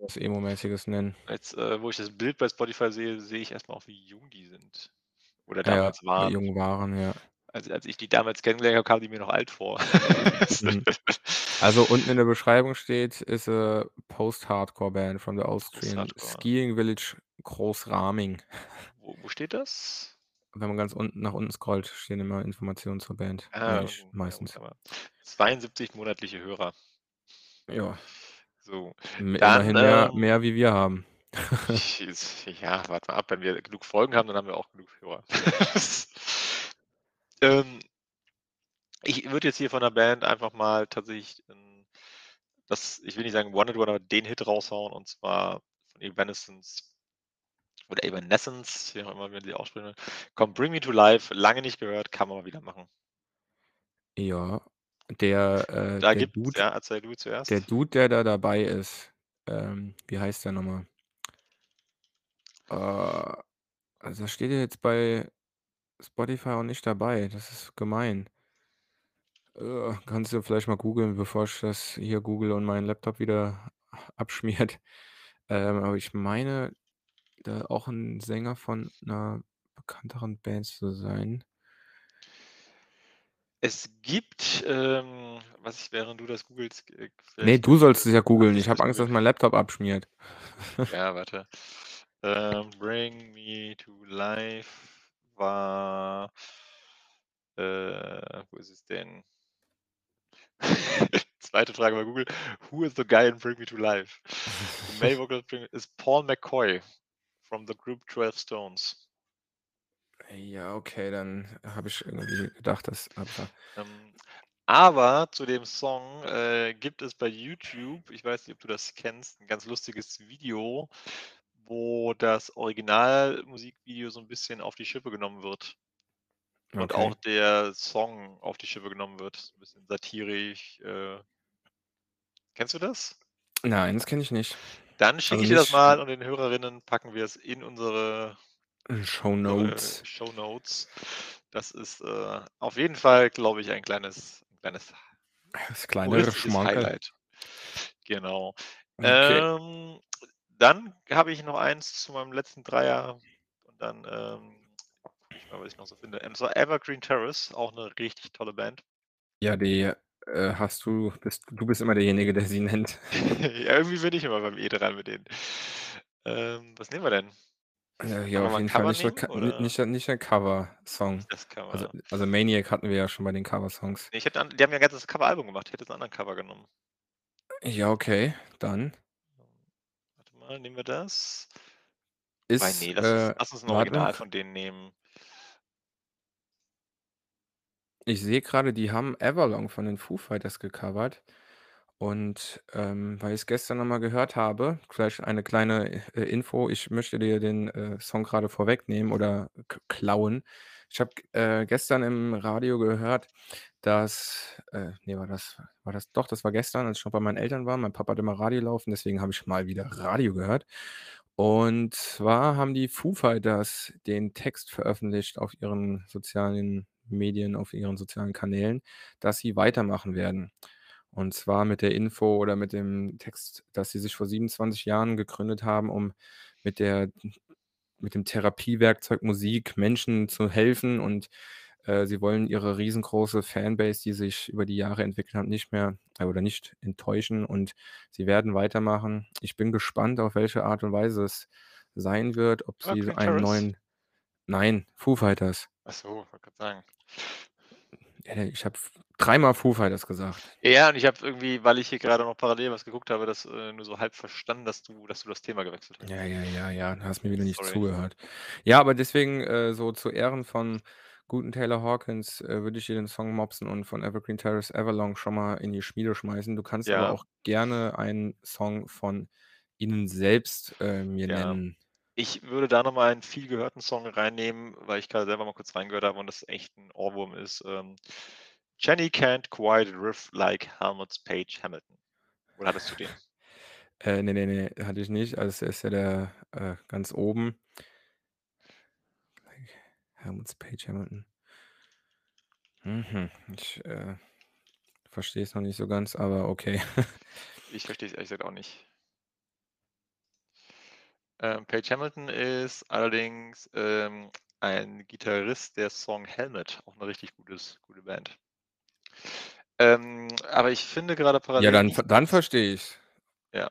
Was Emo-mäßiges nennen. Jetzt, äh, wo ich das Bild bei Spotify sehe, sehe ich erst mal auch, wie jung die sind oder Ja, damals waren. jung waren, ja. Als als ich die damals kennengelernt habe, kamen die mir noch alt vor. Mhm. Also, unten in der Beschreibung steht: „Is a post-hardcore band from the Austrian skiing village Großraming.“ Wo wo steht das? Wenn man ganz unten nach unten scrollt, stehen immer Informationen zur Band, Ah, eigentlich ja meistens. wunderbar. 72 monatliche Hörer. Ja. So, dann, immerhin mehr ähm mehr wie wir haben. Ja, warte mal ab, wenn wir genug Folgen haben, dann haben wir auch genug Hörer. Ähm ich würde jetzt hier von der Band einfach mal tatsächlich, ähm, das ich will nicht sagen One-Hit-Wonder, aber den Hit raushauen und zwar von Evanescence oder Evanescence, wie auch immer man die aussprechen will. Komm, „Bring Me to Life“, lange nicht gehört, kann man mal wieder machen. Ja, der, äh Da der Dude ja, erzähl du der zuerst. Dude, der da dabei ist, ähm, wie heißt der noch mal? Äh, also, steht ja jetzt bei Spotify auch nicht dabei. Das ist gemein. Äh, kannst du vielleicht mal googeln, bevor ich das hier google und mein Laptop wieder abschmiert. Ähm, aber ich meine, da auch 'n Sänger von 'ner bekannteren Band zu sein. Es gibt, ähm was ich während du das googelst, äh, Ne, vielleicht du sollst es ja googeln. ich habe Angst, dass mein Laptop abschmiert. Ja, warte. Ähm, „Bring Me to Life“ war äh, wo ist es denn? 2. Frage bei Google: „Who is the guy in Bring Me to Life?“ The male vocal ist Paul McCoy from the group 12 Stones. Ja, okay, dann habe ich irgendwie gedacht, dass aber Ähm, aber zu dem Song, äh, gibt es bei YouTube ich weiß nicht, ob du das kennst, 'n ganz lustiges Video, wo das Originalmusikvideo so 'n bisschen auf die Schippe genommen wird. Und auch Okay. der Song auf die Schippe genommen wird, so 'n bisschen satirisch, äh Kennst du das? Nein, das kenne ich nicht. Dann Also, schicke ich dir das mal und den Hörerinnen packen wir es in unsere Äh, unsere Shownotes. Shownotes. Das ist, äh, auf jeden Fall, glaube ich, ein kleines kleines Das kleine. Highlight. Genau. Okay. Ähm, dann habe ich noch eins zu meinem letzten Dreier und dann, ähm, gucke ich mal, was ich noch so finde. Und zwar „Evergreen Terrace“, auch 'ne richtig tolle Band. Ja, die, äh, hast du bist du bist immer derjenige, der sie nennt. Ja, irgendwie bin ich immer beim E dran mit denen. Ähm, was nehmen wir denn? Äh, ja, Wollen wir auf mal 'n jeden Fall Cover nicht nehmen, oder? nicht nicht der Coversong. Das Also Cover. also, „Maniac“ hatten wir ja schon bei den Coversongs. Ne, ich hätte an die haben ja 'n ganzes Coveralbum gemacht. Ich hätte jetzt 'n anderen Cover genommen. Ja, okay, dann. Warte mal, nehmen wir das? Wobei, Ist, ne, lass uns äh lass uns 'n warte Original von denen nehmen. Ich sehe grade, die haben „Everlong“ von den Foo Fighters gecovert und, ähm, weil ich's gestern noch mal gehört habe vielleicht eine kleine, äh, Info, ich möchte dir den, äh, Song grade vorwegnehmen oder klauen. Ich habe, äh, gestern im Radio gehört, dass äh, ne, war das war das doch, das war gestern, als ich noch bei meinen Eltern war. Mein Papa hat immer Radio laufen, deswegen habe ich mal wieder Radio gehört. Und zwar haben die Foo Fighters den Text veröffentlicht auf ihren sozialen Medien, auf ihren sozialen Kanälen, dass sie weitermachen werden. Und zwar mit der Info oder mit dem Text, dass sie sich vor 27 Jahren gegründet haben, um mit der mit dem Therapiewerkzeug Musik Menschen zu helfen und, äh, sie wollen ihre riesengroße Fanbase, die sich über die Jahre entwickelt hat, nicht mehr äh, oder nicht enttäuschen und sie werden weitermachen. Ich bin gespannt, auf welche Art und Weise es sein wird, ob sie Evergreen einen neuen nein, Foo Fighters. Ach so, wollte grad sagen. Ich habe dreimal Foo Fighters gesagt. Ja, und ich habe irgendwie, weil ich hier grade noch parallel was geguckt habe, das, äh, nur so halb verstanden, dass du dass du das Thema gewechselt hast. Ja, ja, ja, ja, du hast mir wieder nicht Sorry. zugehört. Ja, aber deswegen, äh, so zu Ehren von guten Taylor Hawkins, äh, würde ich dir den Song mopsen und von Evergreen Terrace „Everlong“ schon mal in die Schmiede schmeißen. Du kannst aber Ja. auch gerne einen Song von ihnen selbst, äh, mir Ja. nennen. Ich würde da noch mal einen viel gehörten Song reinnehmen, weil ich grade selber mal kurz reingehört habe und das echt 'n Ohrwurm ist, ähm, „Jenny Can't Quite Riff Like Helmut Page Hamilton“. Oder hattest du den? Äh, ne, ne, ne, hatte ich nicht. Also, ist ja der, äh, ganz oben. Like Helmut Page Hamilton. Mhm, ich, äh, verstehe es noch nicht so ganz, aber okay. Ich verstehe es ehrlich gesagt auch nicht. Ähm, Page Hamilton ist allerdings, ähm, ein Gitarrist der Song „Helmet“, auch 'ne richtig gutes gute Band. Ähm, aber ich finde grade Ja, parallel dann v dann nichts verstehe ich's. Ja.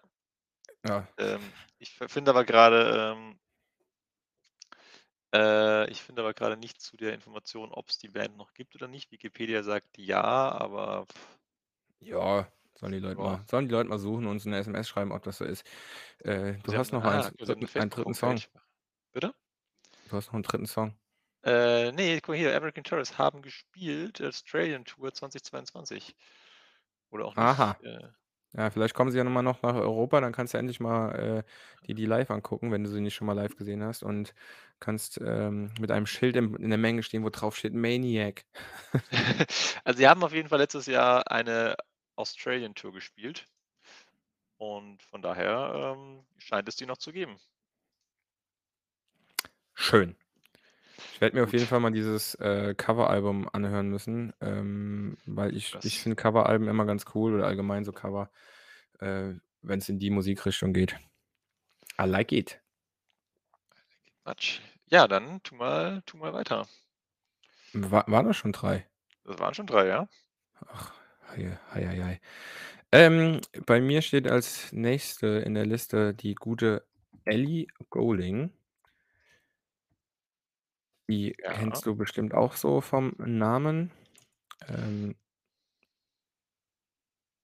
Ja. Ähm, ich finde aber grade, ähm äh, ich finde aber grade nicht zu der Information, ob's die Band noch gibt oder nicht. Wikipedia sagt ja, aber Ja, sollen die Leute mal sollen die Leute mal suchen und uns 'ne SMS schreiben, ob das so ist. Äh, du Sie haben hast 'ne noch einen ah, haben 'ne dritten einen 3. Song. Bitte? Du hast noch 'n 3. Song. Äh, ne, guck mal hier, Evergreen Terrace haben gespielt, Australian Tour 2022. Oder auch nicht, Aha. äh Ja, vielleicht kommen sie ja noch mal noch nach Europa, dann kannst du endlich mal, äh, dir die live angucken, wenn du sie nicht schon mal live gesehen hast und kannst, ähm, mit einem Schild im in der Menge stehen, wo drauf steht „Maniac“. Also, sie haben auf jeden Fall letztes Jahr eine Australian Tour gespielt. Und von daher, ähm, scheint es die noch zu geben. Schön. Ich werde mir auf jeden Gut. Fall mal dieses, äh, Coveralbum anhören müssen, ähm, weil ich ich finde Coveralben immer ganz cool oder allgemein so Cover, äh, wenn's in die Musikrichtung geht. I like it. Quatsch. Ja, dann tu mal tu mal weiter. Wa waren das schon 3? Das waren schon 3, ja. Ach, hei hei hei hei. Ähm, bei mir steht als Nächste in der Liste die gute Ellie Goulding. Die Ja. kennst du bestimmt auch so vom Namen. Ähm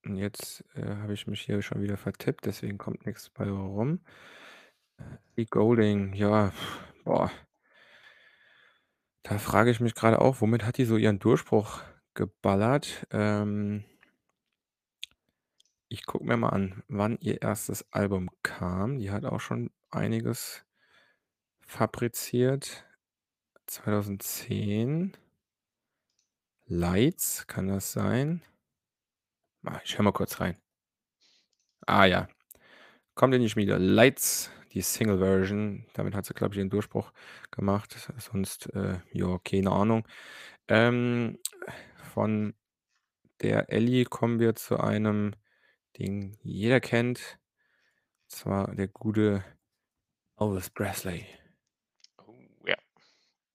und jetzt, äh, habe ich mich hier schon wieder vertippt, deswegen kommt nix bei rum. Äh, Ellie Goulding, ja, boah. Da frage ich mich grade auch, womit hat die so ihren Durchbruch geballert? Ähm ich gucke mir mal an, wann ihr 1. Album kam. Die hat auch schon einiges fabriziert. 2010. „Lights“, kann das sein? Ich höre mal kurz rein. Ah ja, kommt in die Schmiede. „Lights“, die Single-Version. Damit hat sie, glaube ich, ihren Durchbruch gemacht. Sonst, äh, ja, keine Ahnung. Ähm, von der Ellie kommen wir zu einem, den jeder kennt, und zwar der gute Elvis Presley. Oh, ja.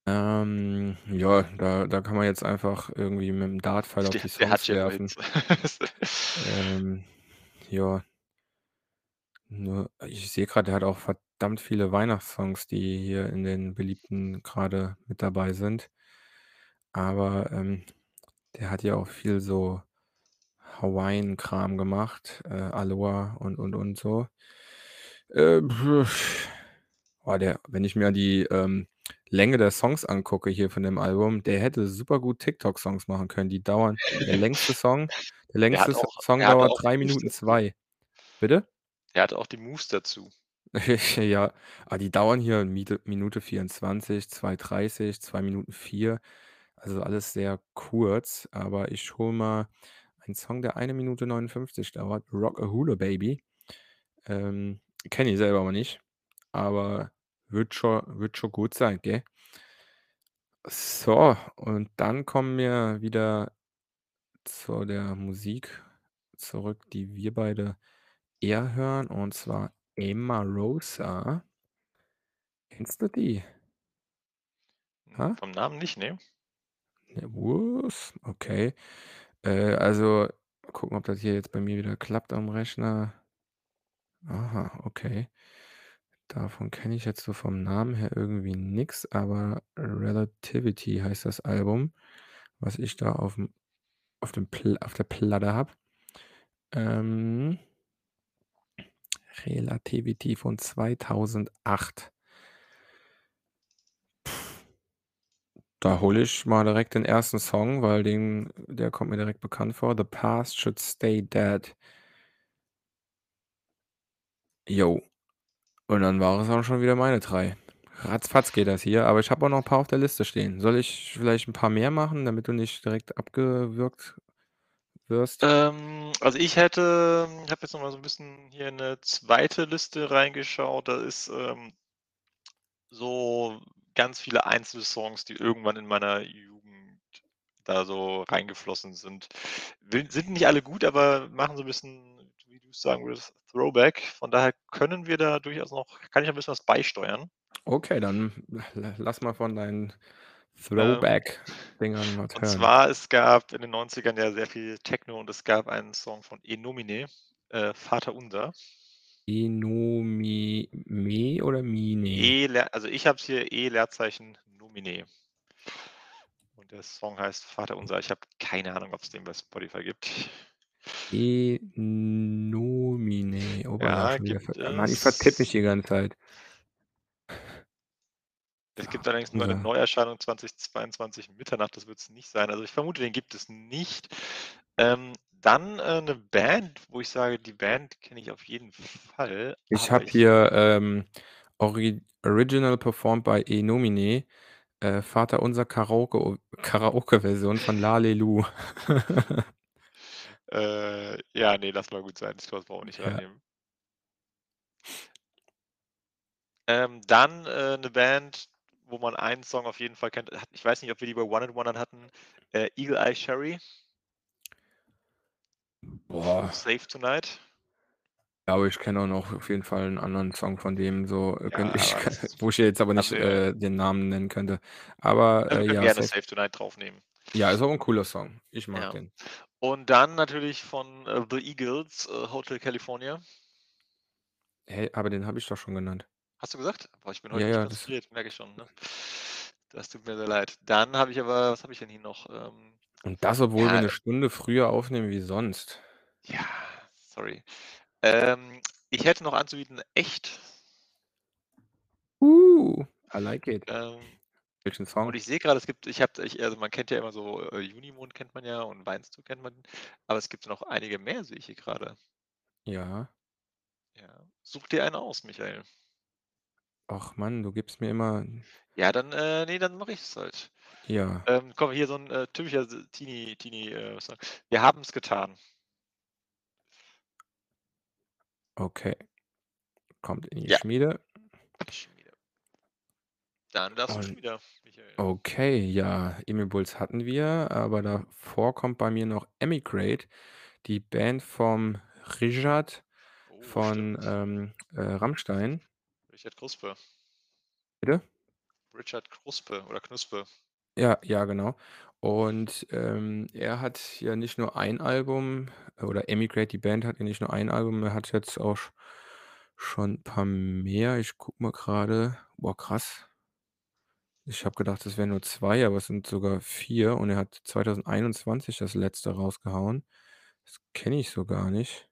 Ähm, ja, da da kann man jetzt einfach irgendwie mit'm Dartpfeil auf die der hat Songs werfen. Ähm, ja. Nur ich sehe grad, der hat auch verdammt viele Weihnachtssongs, die hier in den beliebten grade mit dabei sind. Aber, ähm, der hat ja auch viel so Hawaiian-Kram gemacht, äh, Aloha und und und so. Äh, boah, der wenn ich mir die, ähm Länge der Songs angucke hier von dem Album, der hätte super gut TikTok-Songs machen können. Die dauern der längste Song der Er längste hat S auch Song er dauert auch die 3 Moves Minuten dazu. 2. Bitte? Er hatte auch die Moves dazu. Ja, ah, die dauern hier Minute 24, 2:30, 2 Minuten 4, also alles sehr kurz, aber ich hole mal einen Song, der 1 Minute 59 dauert, „Rock-a-Hula Baby“. Ähm, kenne ich selber aber nicht, aber wird scho wird schon gut sein, gell? So, und dann kommen wir wieder zu der Musik zurück, die wir beide eher hören, und zwar Emarosa. Kennst du die? Hm, Ha? vom Namen nicht, ne? Was? Okay. Äh, also, gucken, ob das hier jetzt bei mir wieder klappt am Rechner. Aha, okay. Davon kenne ich jetzt so vom Namen her irgendwie nix, aber „Relativity“ heißt das Album, was ich da aufm auf dem Pl auf der Platte habe. Ähm „Relativity“ von 2008. Da hole ich mal direkt den 1. Song, weil den der kommt mir direkt bekannt vor. „The Past Should Stay Dead“. Jo. Und dann war es auch schon wieder meine 3. Ratzfatz geht das hier, aber ich habe auch noch 'n paar auf der Liste stehen. Soll ich vielleicht 'n paar mehr machen, damit du nicht direkt abgewürgt wirst? Ähm, also ich hätte ich habe jetzt noch mal so 'n bisschen hier in 'ne 2. Liste reingeschaut. Da ist, ähm so ganz viele Einzelsongs, die irgendwann in meiner Jugend da so reingeflossen sind. Sind nicht alle gut, aber machen so 'n bisschen, wie du's sagen würdest, Throwback. Von daher können wir da durchaus noch kann ich noch 'n bisschen was beisteuern. Okay, dann la lass mal von deinen Ähm, Throwback-Dingern was und hören. zwar, es gab in den 90ern ja sehr viel Techno und es gab einen Song von Enomine, äh, „Vaterunser“. Enomi me oder Mine? E also ich habe es hier E Leerzeichen Nomine. Und der Song heißt „Vaterunser“. Ich habe keine Ahnung, ob's den bei Spotify gibt. Enomine. Oh, war ja ah, Mann, ich vertippe mich es. die ganze Zeit. Es gibt allerdings nur eine Unser Neuerscheinung 2022 Mitternacht, das wird's nicht sein. Also, ich vermute, den gibt es nicht. Ähm, dann, äh, 'ne Band, wo ich sage, die Band kenne ich auf jeden Fall, Ich habe hier, ähm, Ori Original performed by Enomine, äh, „Vaterunser“ Karaoke o Karaoke-Version von „Lalelu“. Äh, ja, ne, lass mal gut sein. Das brauchen wir nicht Ja. reinnehmen. Ähm, dann, äh, 'ne Band, wo man einen Song auf jeden Fall kennt. Ich weiß nicht, ob wir die bei „One-Hit-Wondern“ hatten, äh, „Eagle Eye Cherry“. Boah. „Safe Tonight“. Aber ich kenne auch noch auf jeden Fall 'n anderen Song von dem, so, äh, Ja, könnte ich aber das wo ich jetzt aber nicht, wir äh, den Namen nennen könnte. Aber, wir äh, können ja, gerne safe „Safe Tonight“ draufnehmen. Ja, ist auch 'n cooler Song. Ich mag Ja. den. Und dann natürlich von, äh, The Eagles, äh, „Hotel California“. Hä, aber den habe ich doch schon genannt. Hast du gesagt? Boah, ich bin Ja, heute nicht ja, das konzentriert, merke ich schon, ne? Das tut mir sehr leid. Dann habe ich aber was habe ich denn hier noch? Ähm, Und das, obwohl wir ja 'ne Stunde früher aufnehmen wie sonst. Ja, sorry. Ähm, ich hätte noch anzubieten „Echt“. Uh, I like it. Ähm, Welchen und Song? ich sehe grade, es gibt ich habe ich also, man kennt ja immer so, äh, „Junimond“ kennt man ja und „Weinst du“ kennt man, aber es gibt noch einige mehr, sehe ich hier grade. Ja. Ja. Such dir einen aus, Michael. Och Mann, du gibst mir immer Ja, dann, äh, ne, dann mache ich's halt. Ja. Ähm, komm, hier so 'n, äh, typischer Teenie Teenie, äh, Song. „Wir haben's getan“. Okay. Kommt in die Ja. Schmiede. Schmiede. Dann darfst du schon Und wieder, Michael. okay, ja, Emil Bulls hatten wir, aber davor kommt bei mir noch „Emigrate“, die Band vom Richard Oh, von, stimmt. ähm, äh, Rammstein. Richard Kruspe. Bitte? Richard Kruspe oder Knuspe. Ja, ja, genau. Und, ähm, er hat ja nicht nur ein Album oder „Emigrate“, die Band hat ja nicht nur ein Album, er hat jetzt auch sch schon paar mehr. Ich gucke mal grade. Boah, krass. Ich habe gedacht, das wären nur 2, aber es sind sogar 4 und er hat 2021 das letzte rausgehauen. Das kenne ich so gar nicht.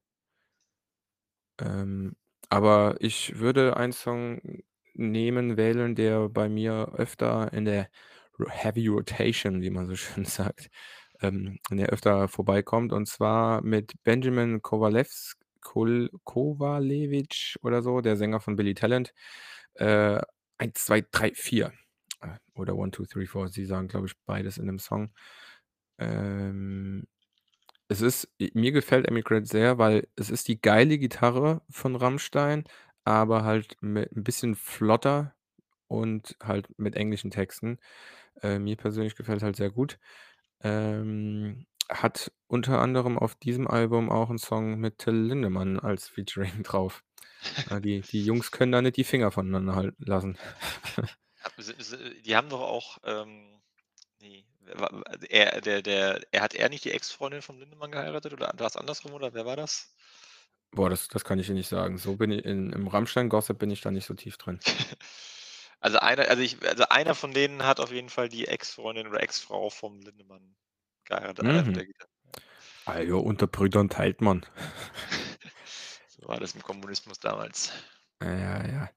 Ähm, aber ich würde einen Song nehmen, wählen, der bei mir öfter in der Heavy Rotation, wie man so schön sagt, ähm, der öfter vorbeikommt und zwar mit Benjamin Kowalewitsch oder so, der Sänger von Billy Talent. Äh, 1, 2, 3, 4 äh, oder 1, 2, 3, 4. Sie sagen, glaube ich, beides in dem Song. Ähm, es ist mir gefällt Emigrant sehr, weil es ist die geile Gitarre von Rammstein, aber halt mit 'n bisschen flotter und halt mit englischen Texten. Äh, mir persönlich gefällt's halt sehr gut. Ähm, hat unter anderem auf diesem Album auch 'n Song mit Till Lindemann als Featuring drauf. Ja, die die Jungs können da nicht die Finger voneinander halten lassen. Die haben doch auch, ähm ne, wa er der der er hat er nicht die Ex-Freundin von Lindemann geheiratet oder war's andersrum oder wer war das? Boah, das das kann ich dir nicht sagen. So bin i in im Rammstein-Gossip bin ich da nicht so tief drin. Also, einer also, ich also, einer von denen hat auf jeden Fall die Ex-Freundin oder Ex-Frau vom Lindemann geheiratet, von Mhm. Ah ja, unter Brüdern teilt man. So war das im Kommunismus damals. Ja, ja.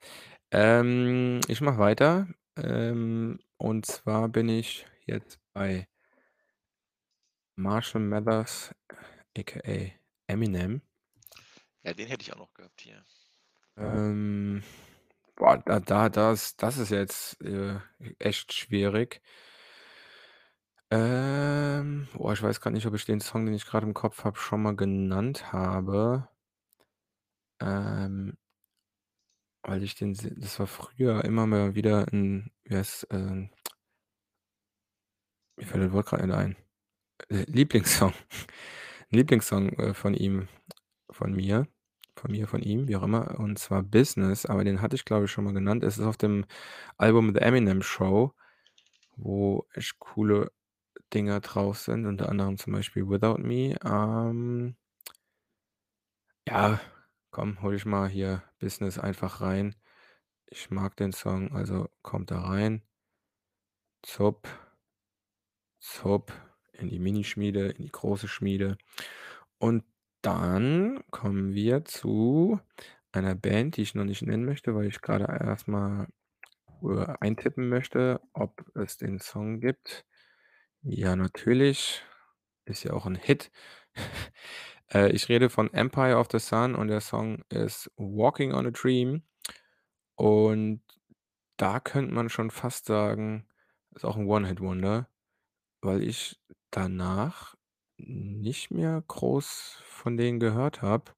Ähm, ich mache weiter. Ähm, und zwar bin ich jetzt bei Marshall Mathers, aka Eminem. Ja, den hätte ich auch noch gehabt hier. Ähm, boah, da da das das ist jetzt, äh, echt schwierig. Ähm, boah, ich weiß grad nicht, ob ich den Song, den ich grad im Kopf habe, schon mal genannt habe. Ähm weil ich den das war früher immer mal wieder 'n wie heißt, ähm mir fällt das Wort grad nicht ein. Äh, Lieblingssong. Lieblingssong, äh, von ihm von mir von mir, von ihm, wie auch immer, und zwar „Business“, aber den hatte ich, glaube ich, schon mal genannt. Es ist auf dem Album „The Eminem Show“, wo echt coole Dinger drauf sind, unter anderem zum Beispiel „Without Me“, ähm ja, komm, hole ich mal hier „Business“ einfach rein. Ich mag den Song, also kommt da rein. Zup. Zup, in die Minischmiede, in die große Schmiede. Und dann kommen wir zu einer Band, die ich noch nicht nennen möchte, weil ich grade erst mal, äh, eintippen möchte, ob es den Song gibt. Ja, natürlich, ist ja auch 'n Hit. Äh, ich rede von „Empire of the Sun“ und der Song ist „Walking on a Dream“. Und da könnte man schon fast sagen, ist auch 'n One-Hit-Wonder, weil ich danach nicht mehr groß von denen gehört habe.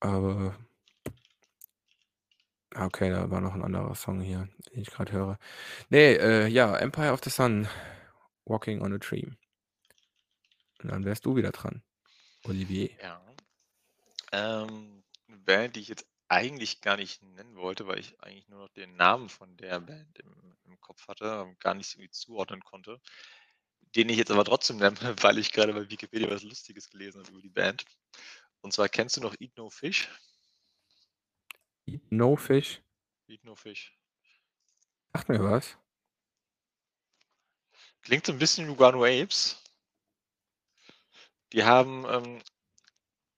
Aber ah, okay, da war noch 'n anderer Song hier, den ich grad höre. Ne, äh, ja, „Empire of the Sun“, „Walking on a Dream“. Und dann wärst du wieder dran, Olivier. Ja. Ähm, Band, die ich jetzt eigentlich gar nicht nennen wollte, weil ich eigentlich nur noch den Namen von der Band im im Kopf hatte und gar nicht irgendwie zuordnen konnte, den ich jetzt aber trotzdem nenne, weil ich grade bei Wikipedia was Lustiges gelesen habe über die Band. Und zwar kennst du noch „Eat No Fish“? Eat No Fish? „Eat No Fish“. Sagt mir was. Klingt so 'n bisschen wie „Guano Apes“. Die haben, ähm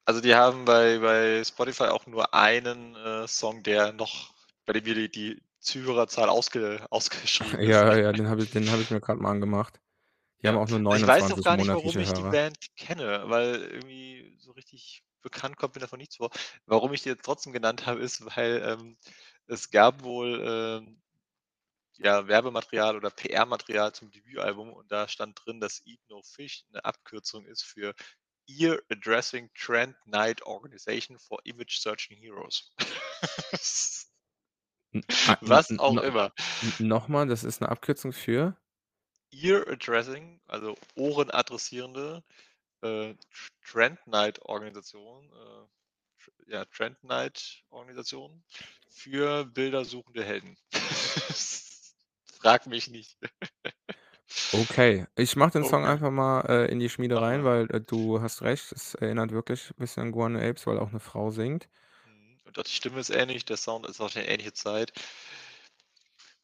also, die haben bei bei Spotify auch nur einen, äh, Song, der noch bei dem hier die die Zuhörerzahl ausge ausgeschrieben ist. Ja, ja, den habe ich den habe ich mir grad mal angemacht. Die haben Ja, auch nur also, ich weiß auch 29 gar nicht, warum monatliche ich die Hörer. Band kenne, weil irgendwie so richtig bekannt kommt mir davon nichts vor. Warum ich die jetzt trotzdem genannt habe, ist, weil, ähm, es gab wohl, ähm, ja, Werbematerial oder PR-Material zum Debütalbum und da stand drin, dass „Eat No Fish“ 'ne Abkürzung ist für „Ear Addressing Trend Night Organization for Image Searching Heroes“. N a n Was n auch no immer. n noch mal, das ist 'ne Abkürzung für? Ear Addressing, also Ohren adressierende, äh, Tr Trend Night Organisation, äh, ja, Trend Night Organisation für bildersuchende Helden. Frag mich nicht. Okay, ich mache den Song Okay. einfach mal, äh, in die Schmiede Mach rein, weil, äh, du hast recht, es erinnert wirklich bisschen an „Guano Apes“, weil auch 'ne Frau singt. Mhm, und die Stimme ist ähnlich, der Sound ist auch 'ne ähnliche Zeit.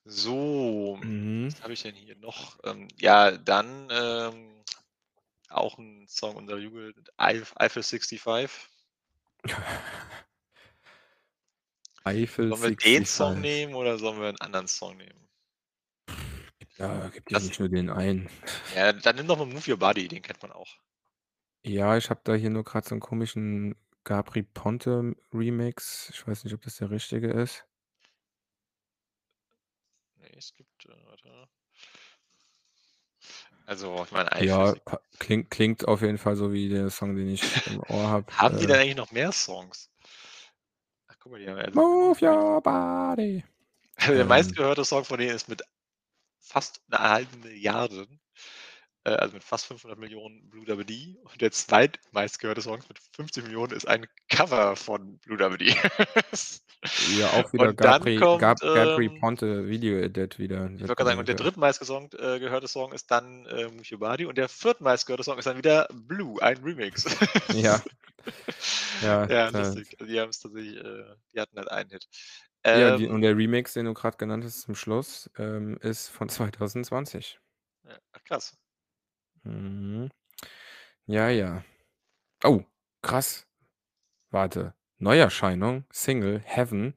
So, Mhm. was habe ich denn hier noch? Ähm, ja, dann, ähm, auch 'n Song unserer Jugend, „Eif Eiffel 65“. Eiffel Sollen wir den Song 65. nehmen oder sollen wir 'n anderen Song nehmen? Ja, gibt ja Das nicht nur den einen. Ja, dann nimm doch mal „Move Your Body“, den kennt man auch. Ja, ich habe da hier nur grad so 'n komischen Gabry Ponte Remix. Ich weiß nicht, ob das der richtige ist. Es gibt, äh warte. Also, ich meine Eiffel Ja, klingt klingt auf jeden Fall so wie der Song, den ich im Ohr habe, Haben die äh denn eigentlich noch mehr Songs? Ach, guck mal, die haben also Move „Move Your“ Your Body. Der Ähm meistgehörte Song von denen ist mit fast 'ner 1.000.000.000, äh, also, mit fast 500.000.000 „Blue Dabba Dee“ und der zweitmeistgehörte Song mit 50.000.000 ist ein Cover von „Blue Dee“. Ja, auch wieder Und Gabry kommt, Gab Gabry ähm Ponte Video Edit wieder ich wollte grad sagen, und der ge drittmeistgesongt äh, gehörte Song ist dann, äh, „Move Your Body“ und der viertmeistgehörte Song ist dann wieder „Blue“, ein Remix. Ja. Ja, Ja, lustig. Die haben's tatsächlich äh, die hatten halt einen Hit. Ja, die und Ähm der Remix, den du grad genannt hast zum Schluss, ähm, ist von 2020. Ja, ach krass. Mhm. Ja, ja. Oh, krass. Warte, Neuerscheinung, Single „Heaven“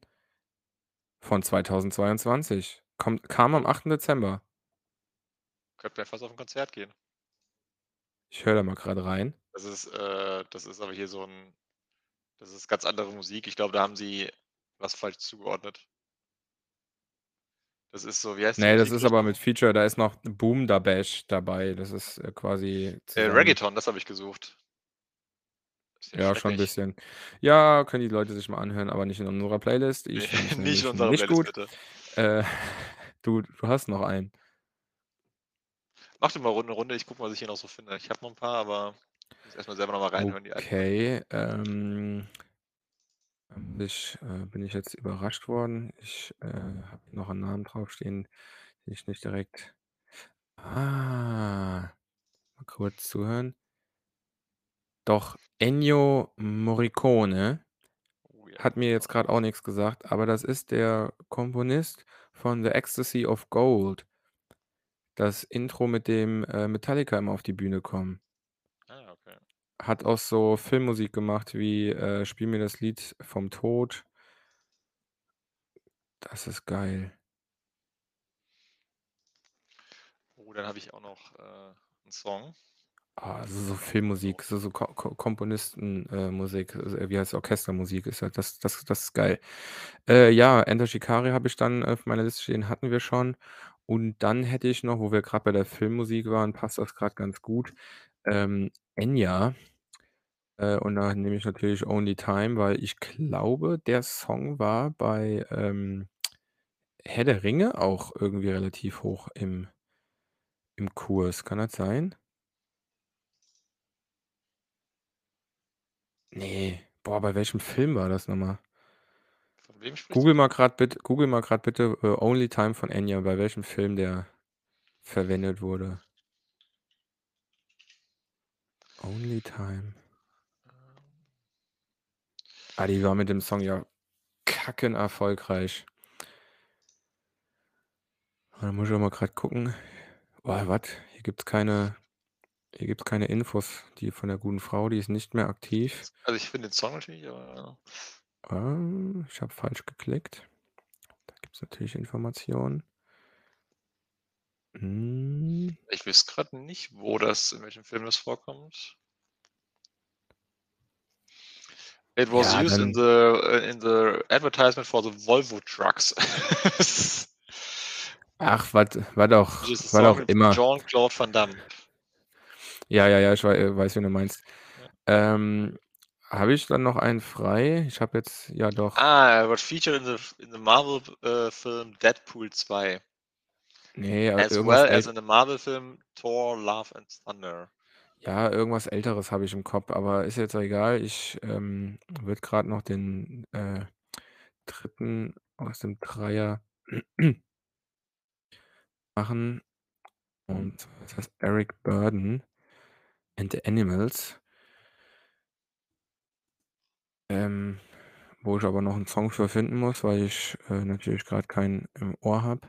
von 2022. Kommt kam am Oh. 8. Dezember. Könnten wir fast auf 'n Konzert gehen. Ich höre da mal grade rein. Das ist äh, das ist aber hier so 'n das ist ganz andere Musik. Ich glaube, da haben sie was falsch zugeordnet. Das ist so wie heißt die Ne, das ist aber mit? Feature, da ist noch Boom Da Bash dabei. Das ist, äh, quasi Äh, Reggaeton, das habe ich gesucht. Ja Ja, schon 'n schrecklich. bisschen. Ja, können die Leute sich mal anhören, aber nicht in unserer Playlist. Ich finde es nicht in unserer nicht Playlist, gut. bitte. Äh, du du hast noch einen. Mach du mal Runde Runde, ich gucke mal, was ich hier noch so finde. Ich habe noch 'n paar, aber muss erst mal selber noch mal reinhören. Okay, ähm ich äh, bin ich jetzt überrascht worden. Ich, äh, habe noch 'n Namen draufstehen, den ich nicht direkt ah, mal kurz zuhören. Doch, Ennio Morricone Oh ja, hat mir genau. jetzt grad auch nix gesagt, aber das ist der Komponist von „The Ecstasy of Gold“. Das Intro, mit dem, äh, Metallica immer auf die Bühne kommen. Hat auch so Filmmusik gemacht wie, äh, „Spiel mir das Lied vom Tod“. Das ist geil. Oh, dann habe ich auch noch, äh, 'n Song. Ah, so. Filmmusik, so so Ko Ko Komponisten äh, Musik, äh, wie heißt Orchestermusik ist halt das das das ist geil. Äh, ja, „Enter Shikari“ habe ich dann auf meiner Liste stehen, hatten wir schon. Und dann hätte ich noch, wo wir grad bei der Filmmusik waren, passt das grad ganz gut, ähm, Enya. Äh, und da nehme ich natürlich „Only Time“, weil ich glaube, der Song war bei, ähm, „Herr der Ringe“ auch irgendwie relativ hoch im im Kurs. Kann das sein? Ne. Boah, bei welchem Film war das noch mal? Von wem sprichst du? Google mal grad bitt google mal grad bitte, äh, „Only Time“ von Enya, bei welchem Film der verwendet wurde. „Only Time“. Ah, die war mit dem Song ja kackenerfolgreich. Da muss ich auch mal grad gucken. Oh, wat? Hier gibt's keine hier gibt's keine Infos. Die von der guten Frau, die ist nicht mehr aktiv. Also, ich finde den Song natürlich, aber Ähm, ich habe falsch geklickt. Da gibt's natürlich Informationen. Hm. Ich wüsste grad nicht, wo das in welchem Film das vorkommt. It was Ja, used in the äh, in the advertisement for the Volvo trucks. Ach, a was song auch with immer. Jean-Claude Van Damme. Ja, ja, ja, ich äh, weiß, wen du meinst. Ja. Ähm, habe ich dann noch einen frei? Ich habe jetzt ja doch Ah, it was featured in the in the Marvel, äh, Film „Deadpool 2“. Ne, äh, As irgendwas well as in the Marvel Film „Thor: Love and Thunder“. Ja, irgendwas Älteres habe ich im Kopf, aber ist jetzt auch egal. Ich, ähm, würde grad noch den, äh, 3. aus dem Dreier machen. Und das heißt „Eric Burdon and the Animals“. Ähm, wo ich aber noch 'n Song für finden muss, weil ich, äh, natürlich grad keinen im Ohr habe.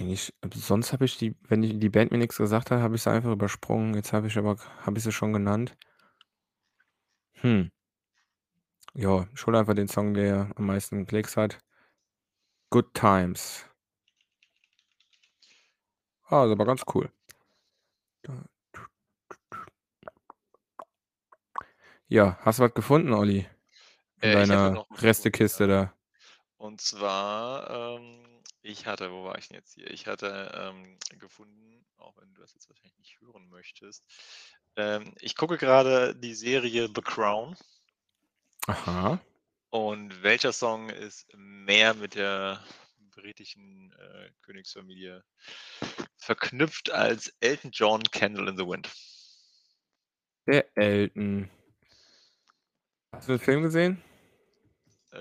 Eigentlich sonst habe ich die wenn die die Band mir nix gesagt hat, habe ich sie einfach übersprungen. Jetzt habe ich aber habe ich sie schon genannt. Hm. Ja, ich hole einfach den Song, der am meisten Klicks hat. Good Times. Ah, ist aber ganz cool. Ja, hast du was gefunden, Olli, in Äh, ich deiner noch was gefunden, ja. Restekiste da? Und zwar, ähm, ich hatte wo war ich denn jetzt hier? Ich hatte, ähm, gefunden, auch wenn du das jetzt wahrscheinlich nicht hören möchtest. Ähm, ich gucke grade die Serie „The Crown“ Aha. und welcher Song ist mehr mit der britischen, äh, Königsfamilie verknüpft als Elton John „Candle in the Wind“? Der Elton. Hast du den Film gesehen? Äh,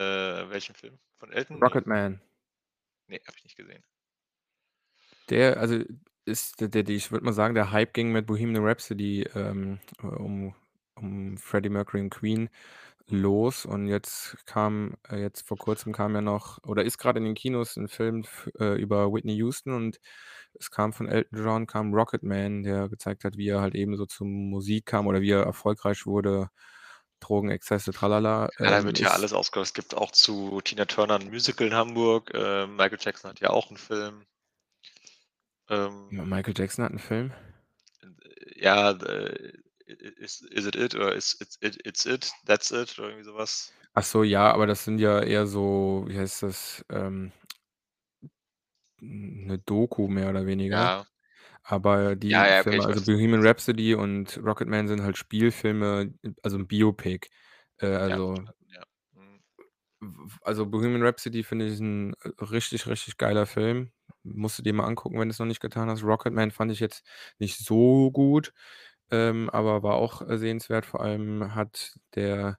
welchen Film? Von Elton? Rocketman. Ne, habe ich nicht gesehen. Der also, ist der der ich würde mal sagen, der Hype ging mit „Bohemian Rhapsody“, ähm, um um Freddie Mercury und Queen los. Und jetzt kam äh, jetzt vor Kurzem kam ja noch oder ist grade in den Kinos 'n Film äh, über Whitney Houston. Und es kam von Elton John kam „Rocketman“, der gezeigt hat, wie er halt eben so zur Musik kam oder wie er erfolgreich wurde, Drogenexzesse, tralala, Ja, da ähm, wird ja ist alles ausge es gibt auch zu Tina Turner 'n Musical in Hamburg. Äh, Michael Jackson hat ja auch 'n Film. Ähm Michael Jackson hat 'n Film? Äh, ja, äh, is Is It It oder Is It's It It's It, That's It oder irgendwie so was. Ach so, ja, aber das sind ja eher so wie heißt das, ähm 'n 'ne Doku mehr oder weniger. Ja. Aber Ja, die ja, okay, Filme, also du „Bohemian. Rhapsody“ und „Rocketman“ sind halt Spielfilme, also 'n Biopic. Äh, Ja, also ja. Mhm. also „Bohemian Rhapsody“ finde ich ist 'n, äh, richtig, richtig geiler Film. Musst du dir mal angucken, wenn du's noch nicht getan hast. „Rocketman“ fand ich jetzt nicht so gut, ähm, aber war auch, sehenswert. Vor allem hat der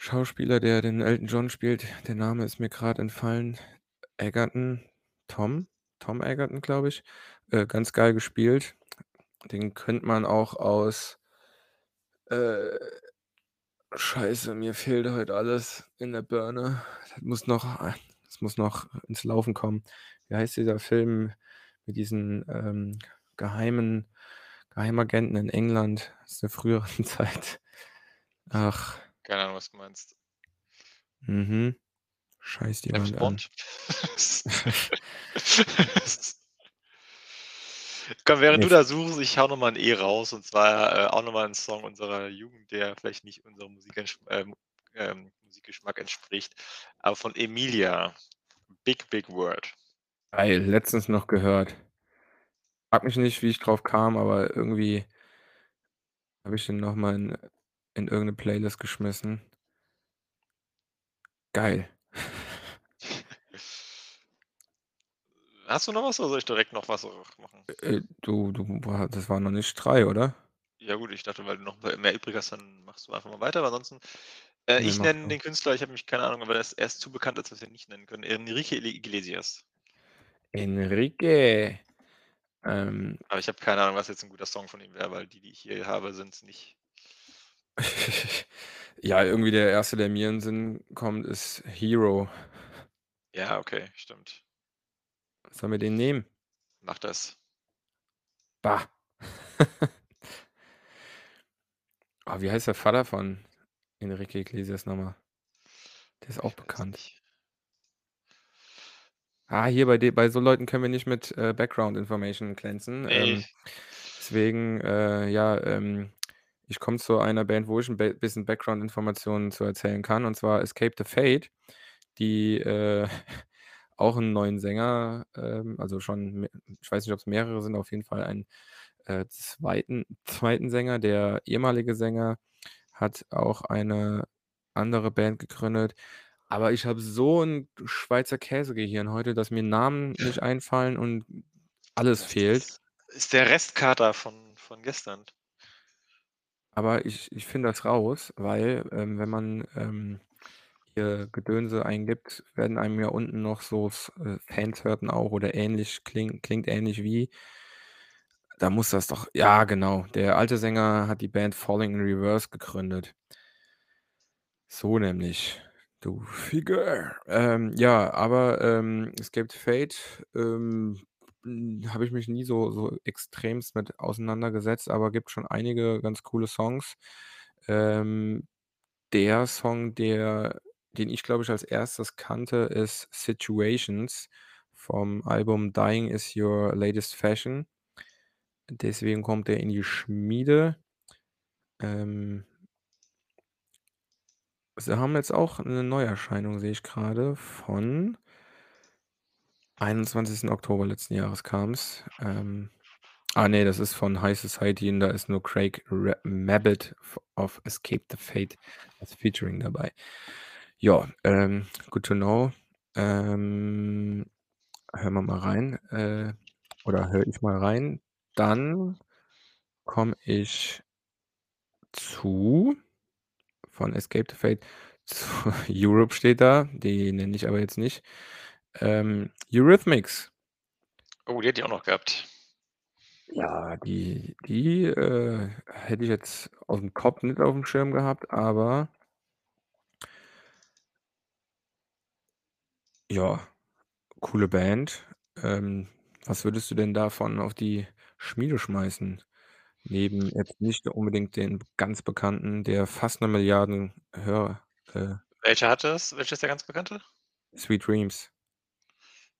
Schauspieler, der den Elton John spielt, der Name ist mir grad entfallen, Egerton, Tom? Tom Egerton, glaube ich, äh, ganz geil gespielt. Den kennt man auch aus äh, Scheiße, mir fehlt heute alles in der Birne. Das muss noch das muss noch ins Laufen kommen. Wie heißt dieser Film mit diesen, ähm, geheimen Geheimagenten in England aus der früheren Zeit? Ach. Keine Ahnung, was du meinst. Mhm. Scheißt James jemand an. Komm, während Ne, du da suchst, ich haue noch mal 'n E raus und zwar, äh, auch noch mal 'n Song unserer Jugend, der vielleicht nicht unserem Musik ähm, ähm, Musikgeschmack entspricht, aber von Emilia, „Big Big World“. Geil, letztens noch gehört. Frage mich nicht, wie ich drauf kam, aber irgendwie habe ich den noch mal in in irgend 'ne Playlist geschmissen. Geil. Hast du noch was oder soll ich direkt noch was machen? Äh, du du wa das waren noch nicht 3, oder? Ja gut, ich dachte, weil du noch mehr übrig hast, dann machst du einfach mal weiter, aber ansonsten äh, Ne, ich nenne du. den Künstler, ich habe nämlich keine Ahnung, aber der ist er ist zu bekannt, als dass wir ihn nicht nennen können. Enrique Iglesias. Enrique. Ähm Aber ich habe keine Ahnung, was jetzt 'n guter Song von ihm wäre, weil die, die ich hier habe, sind's nicht. Ja, irgendwie der 1., der mir in Sinn kommt, ist „Hero“. Ja, okay, stimmt. Sollen wir den nehmen? Mach das. Bah. Oh, wie heißt der Vater von Enrique Iglesias noch mal? Der ist auch Ich bekannt. Ah, hier bei bei so Leuten können wir nicht mit, äh, Background Information glänzen. Ne. Ähm, deswegen, äh, ja, ähm, ich komme zu einer Band, wo ich 'n be bisschen Background-Informationen zu erzählen kann, und zwar „Escape the Fate“, die, äh, auch 'n neuen Sänger, ähm also schon ich weiß nicht, ob's mehrere sind, auf jeden Fall einen, äh, zweiten zweiten Sänger. Der ehemalige Sänger hat auch eine andere Band gegründet, aber ich habe so 'n Schweizer Käsegehirn heute, dass mir Namen nicht einfallen und alles fehlt. ist ist der Restkater von von gestern. Aber ich ich finde das raus, weil, ähm, wenn man, ähm, hier Gedönse eingibt, werden einem ja unten noch so äh, Fans hörten auch oder ähnlich kling klingt ähnlich wie da muss das doch ja, genau. Der alte Sänger hat die Band „Falling in Reverse“ gegründet. So nämlich. du Figur. Ähm, ja, aber, ähm, Escape the Fate, ähm, hm, habe ich mich nie so so extremst mit auseinandergesetzt, aber gibt schon einige ganz coole Songs. Ähm, der Song, der den ich, glaube ich, als Erstes kannte, ist „Situations“ vom Album „Dying Is Your Latest Fashion“. Deswegen kommt der in die Schmiede. Ähm Sie haben jetzt auch 'ne Neuerscheinung, sehe ich grade, von 21. Oktober letzten Jahres kam's. Ähm, ah ne, das ist von High Society und da ist nur Craig Ra Mabbitt v auf „Escape the Fate“ als Featuring dabei. Ja, ähm, good to know. Ähm, hören wir mal rein, äh, oder höre ich mal rein. Dann komme ich zu von „Escape the Fate“ zu „Europe“ steht da, die nenne ich aber jetzt nicht. Ähm, Eurythmics. Oh, die hätte ich auch noch gehabt. Ja, die die, äh, hätte ich jetzt aus'm Kopf nicht aufm Schirm gehabt, aber ja, coole Band. Ähm, was würdest du denn davon auf die Schmiede schmeißen? Neben jetzt nicht unbedingt den ganz bekannten, der fast 'ne Milliarden Hör äh Welcher hat das? Welcher ist der ganz bekannte? „Sweet Dreams“.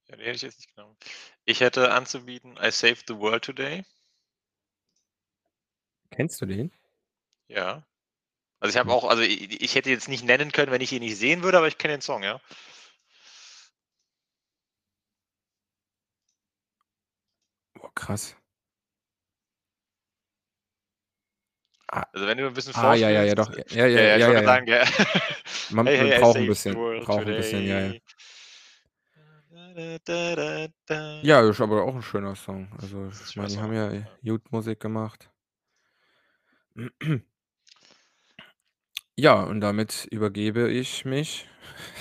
Ja, den hätte ich jetzt nicht genommen. Ich hätte anzubieten „I Saved the World Today“. Kennst du den? Ja. Also, ich habe Hm. auch also, i i ich hätte jetzt nicht nennen können, wenn ich ihn nicht sehen würde, aber ich kenne den Song, ja. Krass. Ah. Also, wenn du 'n bisschen Ah, ja, ja, ja, doch. Ja, ja, ja, ja, ich ja, ja, ja. sagen, ja. Man „Hey, hey, braucht 'n saved the bisschen braucht 'n bisschen, ja, ja. today.“ Ja, ist aber auch 'n schöner Song. Also, ich meine, die haben ja, äh, gut Musik gemacht. Ja, und damit übergebe ich mich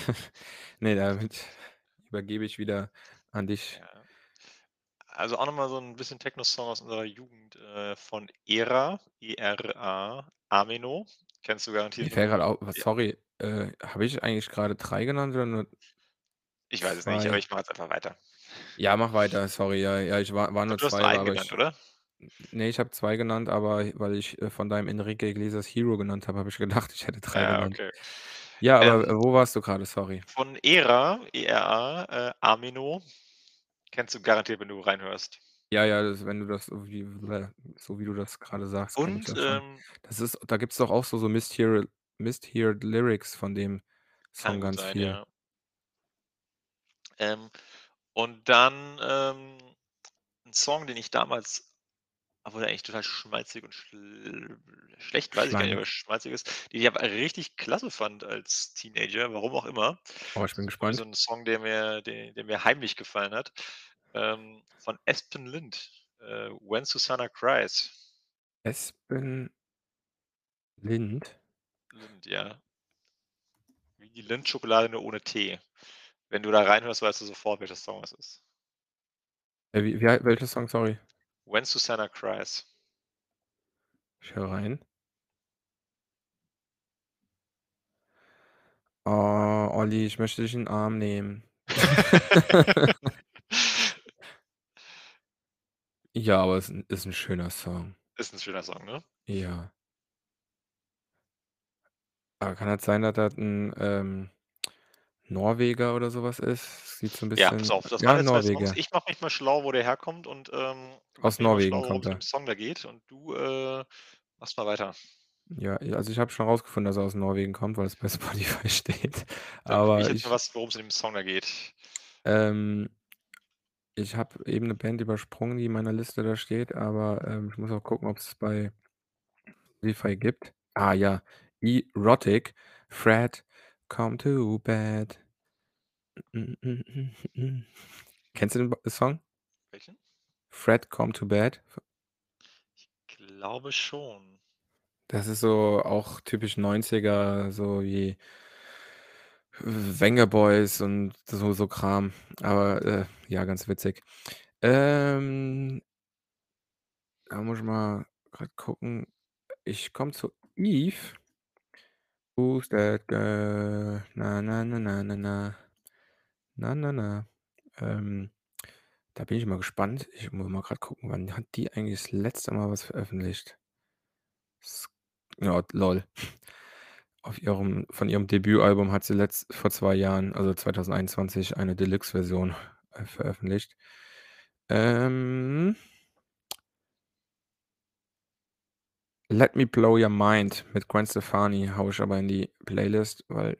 ne, damit übergebe ich wieder an dich. Also, auch noch mal so 'n bisschen Techno-Song aus unserer Jugend, äh, von ERA, E-R-A, „Ameno“. Kennst du garantiert, wenn fällt grad du au ja. sorry, äh, habe ich eigentlich grade 3 genannt oder nur Ich weiß es nicht, aber 2? ich mache jetzt einfach weiter. Ja, mach weiter, sorry. Ja, ja, ich war Ich nur du hast 2, war einen aber genannt, ich oder? n ne, ich habe 2 genannt, aber weil ich, äh, von deinem Enrique Iglesias „Hero“ genannt habe, habe ich gedacht, ich hätte 3 Ja, genannt. okay. Ja, aber, Ähm, äh, wo warst du grade? Sorry. von ERA, E-R-A, äh, „Ameno“. Kennst du garantiert, wenn du reinhörst. Ja, ja, das wenn du das so wie so wie du das grade sagst, ich Und, das schon. ähm Das ist da gibt's doch auch so so mishear misheard Lyrics von dem Kann Song gut ganz sein, viel. ja. Ähm, und dann, ähm, 'n Song, den ich damals obwohl der eigentlich total schmalzig und schl schlecht, weiß ich gar nicht, er Schleimig. schmalzig ist, den ich aber richtig klasse fand als Teenager, warum auch immer. Oh, ich bin irgendwie so gespannt. 'n Song, der mir de der mir heimlich gefallen hat, ähm, von Aspen Lind, äh, „When Susanna Cries“. Aspen Lind? Lind, ja. Wie die Lindt-Schokolade, nur ohne T. Wenn du da reinhörst, weißt du sofort, welcher Song es ist. Äh, wie wie welcher Song, sorry? „When Susanna Cries“. Ich höre rein. Oh, Olli, ich möchte dich in 'n Arm nehmen. Ja, aber 'n ist 'n schöner Song. Ist 'n schöner Song, ne? Ja. Aber kann das sein, dass das 'n, ähm, Norweger oder so was ist? Sieht so 'n Ja, pass bisschen auf, das ja, waren jetzt 2 Songs. Norweger. Ich mache mich mal schlau, wo der herkommt und, ähm, Aus Norwegen schlau, worum kommt es er. Song da geht und du, äh, machst mal weiter. Ja, also, ich habe schon rausgefunden, dass er aus Norwegen kommt, weil es bei Spotify steht, Dann gucke ich aber jetzt mal, ich was worum's in dem Song da geht. Ähm ich habe eben 'ne Band übersprungen, die in meiner Liste da steht, aber, ähm, ich muss auch gucken, ob's bei Spotify gibt. Ah ja, Erotic, „Fred, come to bed.“ Kennst du den Song? Welchen? „Fred, come to bed“? Ich glaube schon. Das ist so auch typisch 90er, so wie Vengaboys und so so Kram, aber, äh, ja, ganz witzig. Ähm da muss ich mal grad gucken. Ich komme zu „Eve“. Who's that girl? Na, na, na, na, na, na. Na, na, na. Ähm, da bin ich mal gespannt. Ich muss mal grad gucken, wann hat die eigentlich das letzte Mal was veröffentlicht? S ja, lol. Auf ihrem von ihrem Debütalbum hat sie letzt vor 2 Jahren, also 2021, eine Deluxe-Version, äh, veröffentlicht. Ähm „Let Me Blow Your Mind“ mit Gwen Stefani haue ich aber in die Playlist, weil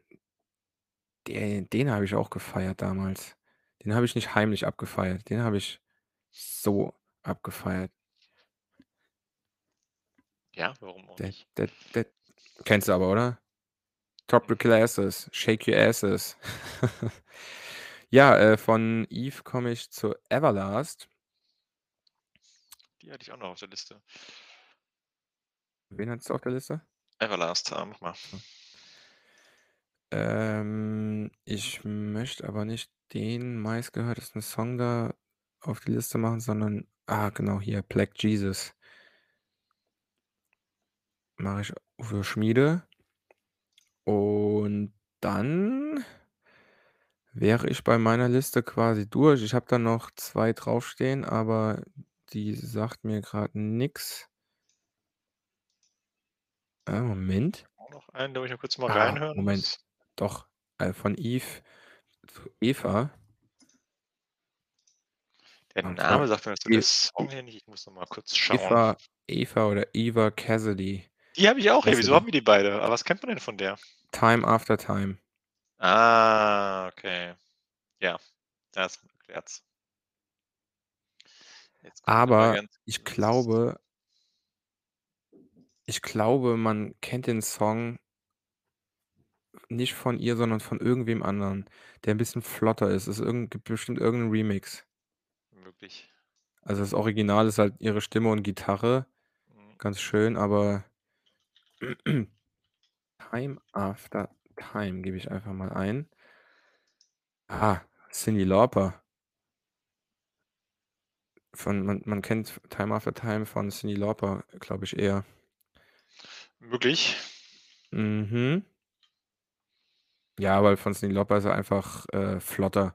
den den habe ich auch gefeiert damals. Den habe ich nicht heimlich abgefeiert. Den habe ich so abgefeiert. Ja, warum auch nicht? det det kennst du aber, oder? „Drop the Glasses, Shake Your Asses.“ Ja, äh, von Eve komme ich zu „Everlast“. Die hatte ich auch noch auf der Liste. Wen hattest du auf der Liste? „Everlast“, ah, mach mal. Hm. Ähm, ich möchte aber nicht den meistgehörtesten Song da auf die Liste machen, sondern ah, genau hier, „Black Jesus“. Mache ich für Schmiede. Und dann wäre ich bei meiner Liste quasi durch. Ich habe da noch 2 draufstehen, aber die sagt mir grad nix. Äh, Moment. Auch noch einen, da muss ich mal kurz mal Ah, reinhören Moment. muss. Doch, äh, von Eve zu Eva. Der Und zwar Name sagt mir jetzt so der E Song hier nicht. Ich muss noch mal kurz schauen. Eva Eva oder Eva Cassidy. Die habe ich auch hier. Wieso Cassidy. haben wir die beide? Aber was kennt man denn von der? „Time After Time“. Ah, okay. Ja, das erklärt's. Jetzt gucke ich noch mal Aber ganz ich kurz. glaube ich glaube, man kennt den Song nicht von ihr, sondern von irgendwem anderen, der 'n bisschen flotter ist. Es irgend gibt bestimmt irgend 'n Remix. Möglich. Also, das Original ist halt ihre Stimme und Gitarre, Mhm. ganz schön, aber „Time After Time“ gebe ich einfach mal ein. Ah, Cyndi Lauper. Von man man kennt „Time After Time“ von Cyndi Lauper, glaube ich eher. Möglich. Mhm. Ja, weil von Cyndi Lauper ist er einfach, äh, flotter.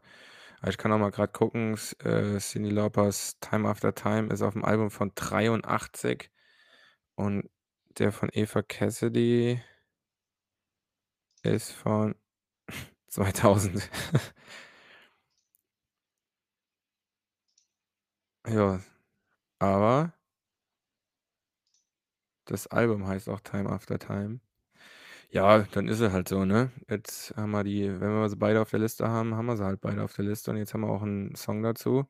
Ich kann auch mal grad gucken, s äh, Cyndi Laupers „Time After Time“ ist auf'm Album von 83 und der von Eva Cassidy ist von 2000. Ja, aber das Album heißt auch „Time After Time“. Ja, dann ist es halt so, ne? Jetzt haben wir die wenn wir sie beide auf der Liste haben, haben wir sie halt beide auf der Liste und jetzt haben wir auch 'n Song dazu.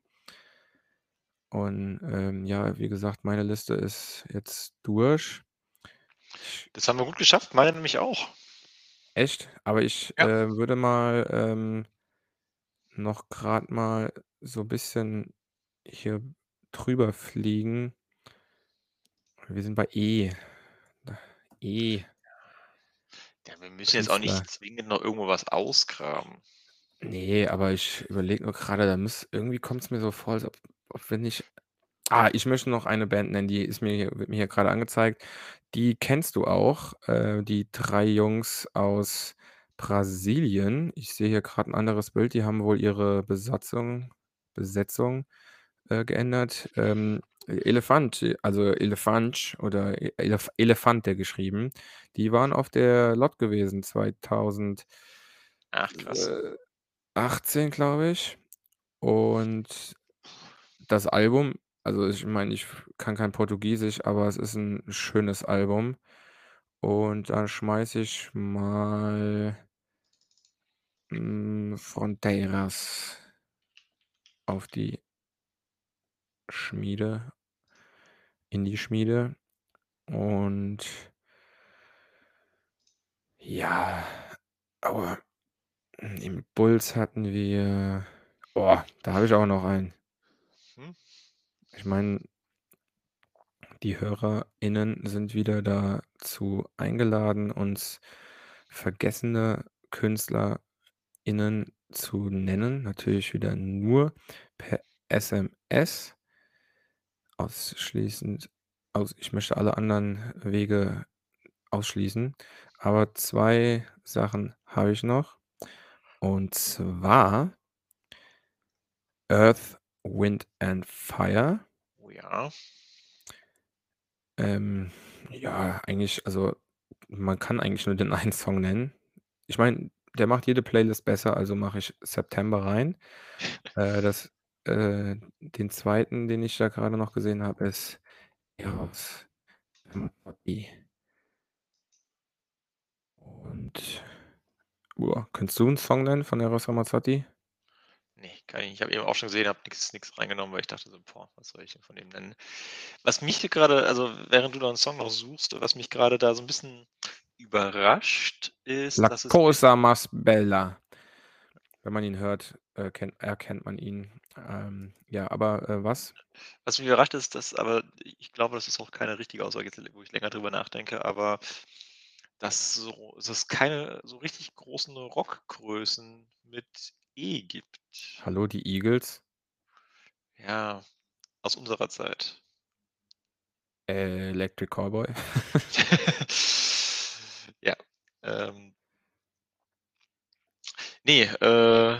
Und, ähm, ja, wie gesagt, meine Liste ist jetzt durch. Das haben wir gut geschafft, meine nämlich auch. Echt? Aber ich, Ja. äh, würde mal, ähm noch grad mal so bisschen hier drüber fliegen. Wir sind bei E. E. Ja, wir müssen jetzt auch nicht zwingend noch irgendwo was ausgraben. Ne, aber ich überlege nur grade, da muss irgendwie kommt's mir so vor, als ob ob wir nicht ah, ich möchte noch eine Band nennen, die ist mir hier wird mir hier grade angezeigt. Die kennst du auch, äh, die 3 Jungs aus Brasilien. Ich sehe hier grad 'n anderes Bild, die haben wohl ihre Besatzung Besetzung, äh, geändert. Ähm, Elefant, also Elefantsch oder E Elef Elefante geschrieben. Die waren auf der Lott gewesen 2000 Ach, krass. äh, 18, glaube ich. Und das Album also, ich meine, ich kann kein Portugiesisch, aber es ist 'n schönes Album. Und da schmeiße ich mal hm, „Fronteiras“ auf die Schmiede in die Schmiede und ja, aber im Impuls hatten wir oh, da habe ich auch noch einen. Mhm. Ich meine die HörerInnen sind wieder dazu eingeladen, uns vergessene KünstlerInnen zu nennen, natürlich wieder nur per SMS. Ausschließend aus ich möchte alle anderen Wege ausschließen. Aber 2 Sachen habe ich noch. Und zwar Earth, Wind and Fire. Oh ja. Ähm, ja, eigentlich also, man kann eigentlich nur den einen Song nennen. Ich meine, der macht jede Playlist besser, also mache ich September rein. Äh, das äh, den zweiten, den ich da grade noch gesehen habe, ist Eros Ramazzotti. Und, boah, könntest du 'n Song nennen von Eros Ramazzotti? Ne, kann ich nicht. Ich habe eben auch schon gesehen, habe nix reingenommen, weil ich dachte so: „Boah, was soll ich denn von dem nennen?“ Was mich hier grade also, während du da 'n Song noch suchst, was mich grade da so 'n bisschen überrascht, ist, La dass es cosa más bella. Wenn man ihn hört, äh, kennt erkennt man ihn. Ähm, ja, aber, äh, was? Was mich überrascht ist, dass aber ich glaube, das ist auch keine richtige Aussage, jetzt wo ich länger drüber nachdenke, aber dass so dass es keine so richtig großen Rockgrößen mit E gibt. Hallo, die Eagles? Ja, aus unserer Zeit. Äh, Electric Callboy? Ja, ähm Ne, äh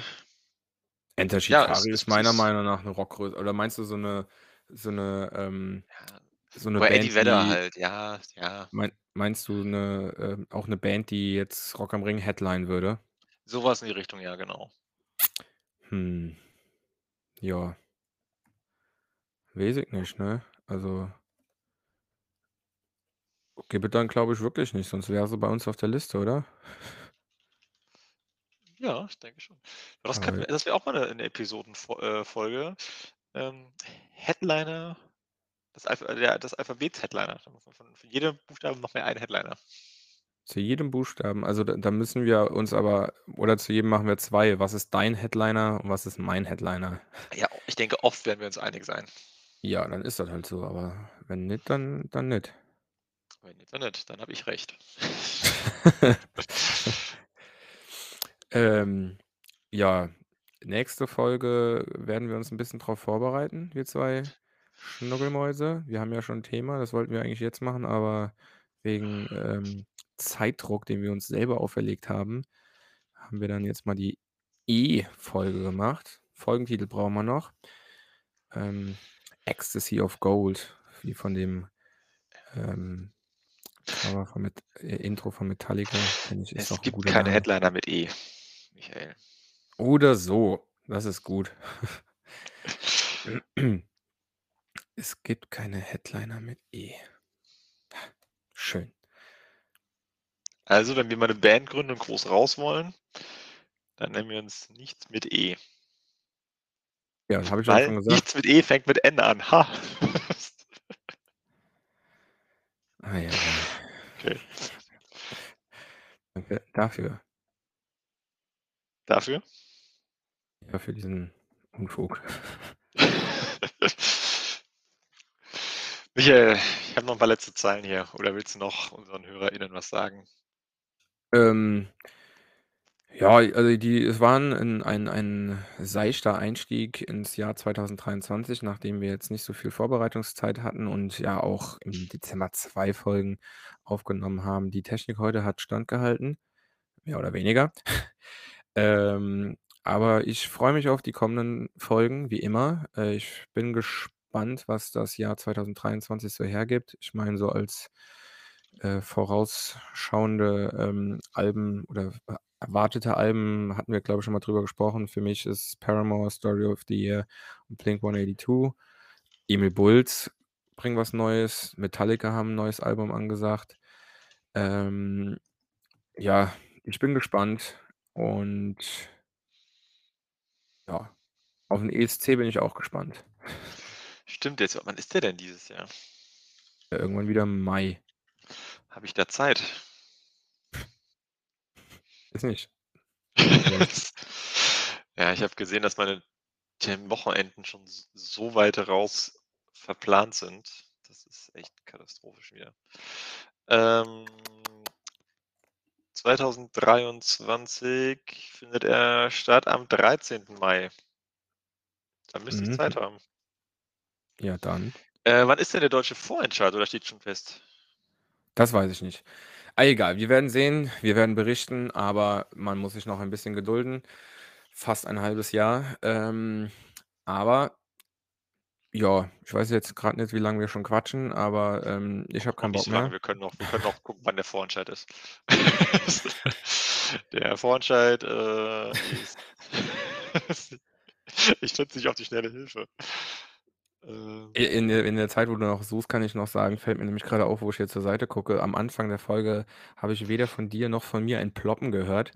Enter ja, es Shikari es ist meiner ist Meinung nach 'ne Rockgröße. Oder meinst du so 'ne so 'ne, ähm Ja, so 'ne oder Eddie Band, Vedder halt, ja, ja. mein meinst du 'ne ähm, auch 'ne Band, die jetzt Rock am Ring headlinen würde? So was in die Richtung, ja, genau. Hm. Ja. Weiß ich nicht, ne? Also Gibt dann, glaube ich, wirklich nicht, sonst wäre sie bei uns auf der Liste, oder? Ja, ich denke schon. Das Aber wir das wäre auch mal 'ne 'ne Episodenfo äh. Ähm, Headliner, das Alpha äh, der das Alphabets-Headliner. Von von von jedem Buchstaben machen wir einen Headliner. Zu jedem Buchstaben. Also, da da müssen wir uns aber oder zu jedem machen wir 2. Was ist dein Headliner und was ist mein Headliner? Ja, ich denke, oft werden wir uns einig sein. Ja, dann ist das halt so, aber wenn nicht, dann dann nicht. Wenn nicht, dann nicht, dann habe ich recht. Ähm, ja, nächste Folge werden wir uns 'n bisschen drauf vorbereiten, wir 2 Schnuckelmäuse. Wir haben ja schon 'n Thema, das wollten wir eigentlich jetzt machen, aber wegen, ähm, Zeitdruck, den wir uns selber auferlegt haben, haben wir dann jetzt mal die E-Folge gemacht. Folgentitel brauchen wir noch. Ähm, „Ecstasy of Gold“, wie von dem, ähm, Cover von Met äh, Intro von Metallica, finde ich, ist Es auch 'n gibt guter keine Name. Headliner mit E, Michael. Oder so, das ist gut. Es gibt keine Headliner mit E. Schön. Also, wenn wir mal 'ne Band gründen und groß raus wollen, dann nennen wir uns nichts mit E. Ja, das habe ich Weil schon gesagt. nichts mit E fängt mit N an. Ha. Ei, ei. Okay. Danke dafür. Dafür? Ja, für diesen Unfug. Michael, ich habe noch 'n paar letzte Zeilen hier. Oder willst du noch unseren HörerInnen was sagen? Ähm, ja, also, die es war 'n ein ein seichter Einstieg ins Jahr 2023, nachdem wir jetzt nicht so viel Vorbereitungszeit hatten und ja auch im Dezember 2 Folgen aufgenommen haben. Die Technik heute hat standgehalten, mehr oder weniger. Ähm, aber ich freue mich auf die kommenden Folgen, wie immer. Äh, ich bin gespannt, was das Jahr 2023 so hergibt. Ich meine, so als, äh, vorausschauende, ähm, Alben oder er erwartete Alben hatten wir, glaube ich, schon mal drüber gesprochen. Für mich ist Paramore „Story of the Year“ und Blink-182. Emil Bulls bringen was Neues. Metallica haben 'n neues Album angesagt. Ähm, ja, ich bin gespannt und ja, auf 'n ESC bin ich auch gespannt. Stimmt jetzt. Wann ist der denn dieses Jahr? Ja, irgendwann wieder im Mai. Habe ich da Zeit? Weiß nicht. Ja, ich habe gesehen, dass meine Term-Wochenenden schon so weit raus verplant sind. Das ist echt katastrophisch wieder. Ähm 2023 findet er statt am 13. Mai. Da müsste ich Zeit Mhm. haben. Ja, dann. Äh, wann ist denn der deutsche Vorentscheid oder steht schon fest? Das weiß ich nicht. Ah, egal, wir werden sehen, wir werden berichten, aber man muss sich noch ein bisschen gedulden. Fast ein halbes Jahr. Ähm, aber ja, ich weiß jetzt grad nicht, wie lang wir schon quatschen, aber, ähm, ich habe keinen Bock so lange. mehr. Wir können noch wir können noch gucken, wann der Vorentscheid ist. Der Vorentscheid, äh, ist ich finde nicht auf die Schnelle Hilfe. Ähm in der in der Zeit, wo du noch suchst, kann ich noch sagen fällt mir nämlich grade auf, wo ich hier zur Seite gucke. Am Anfang der Folge habe ich weder von dir noch von mir ein Ploppen gehört.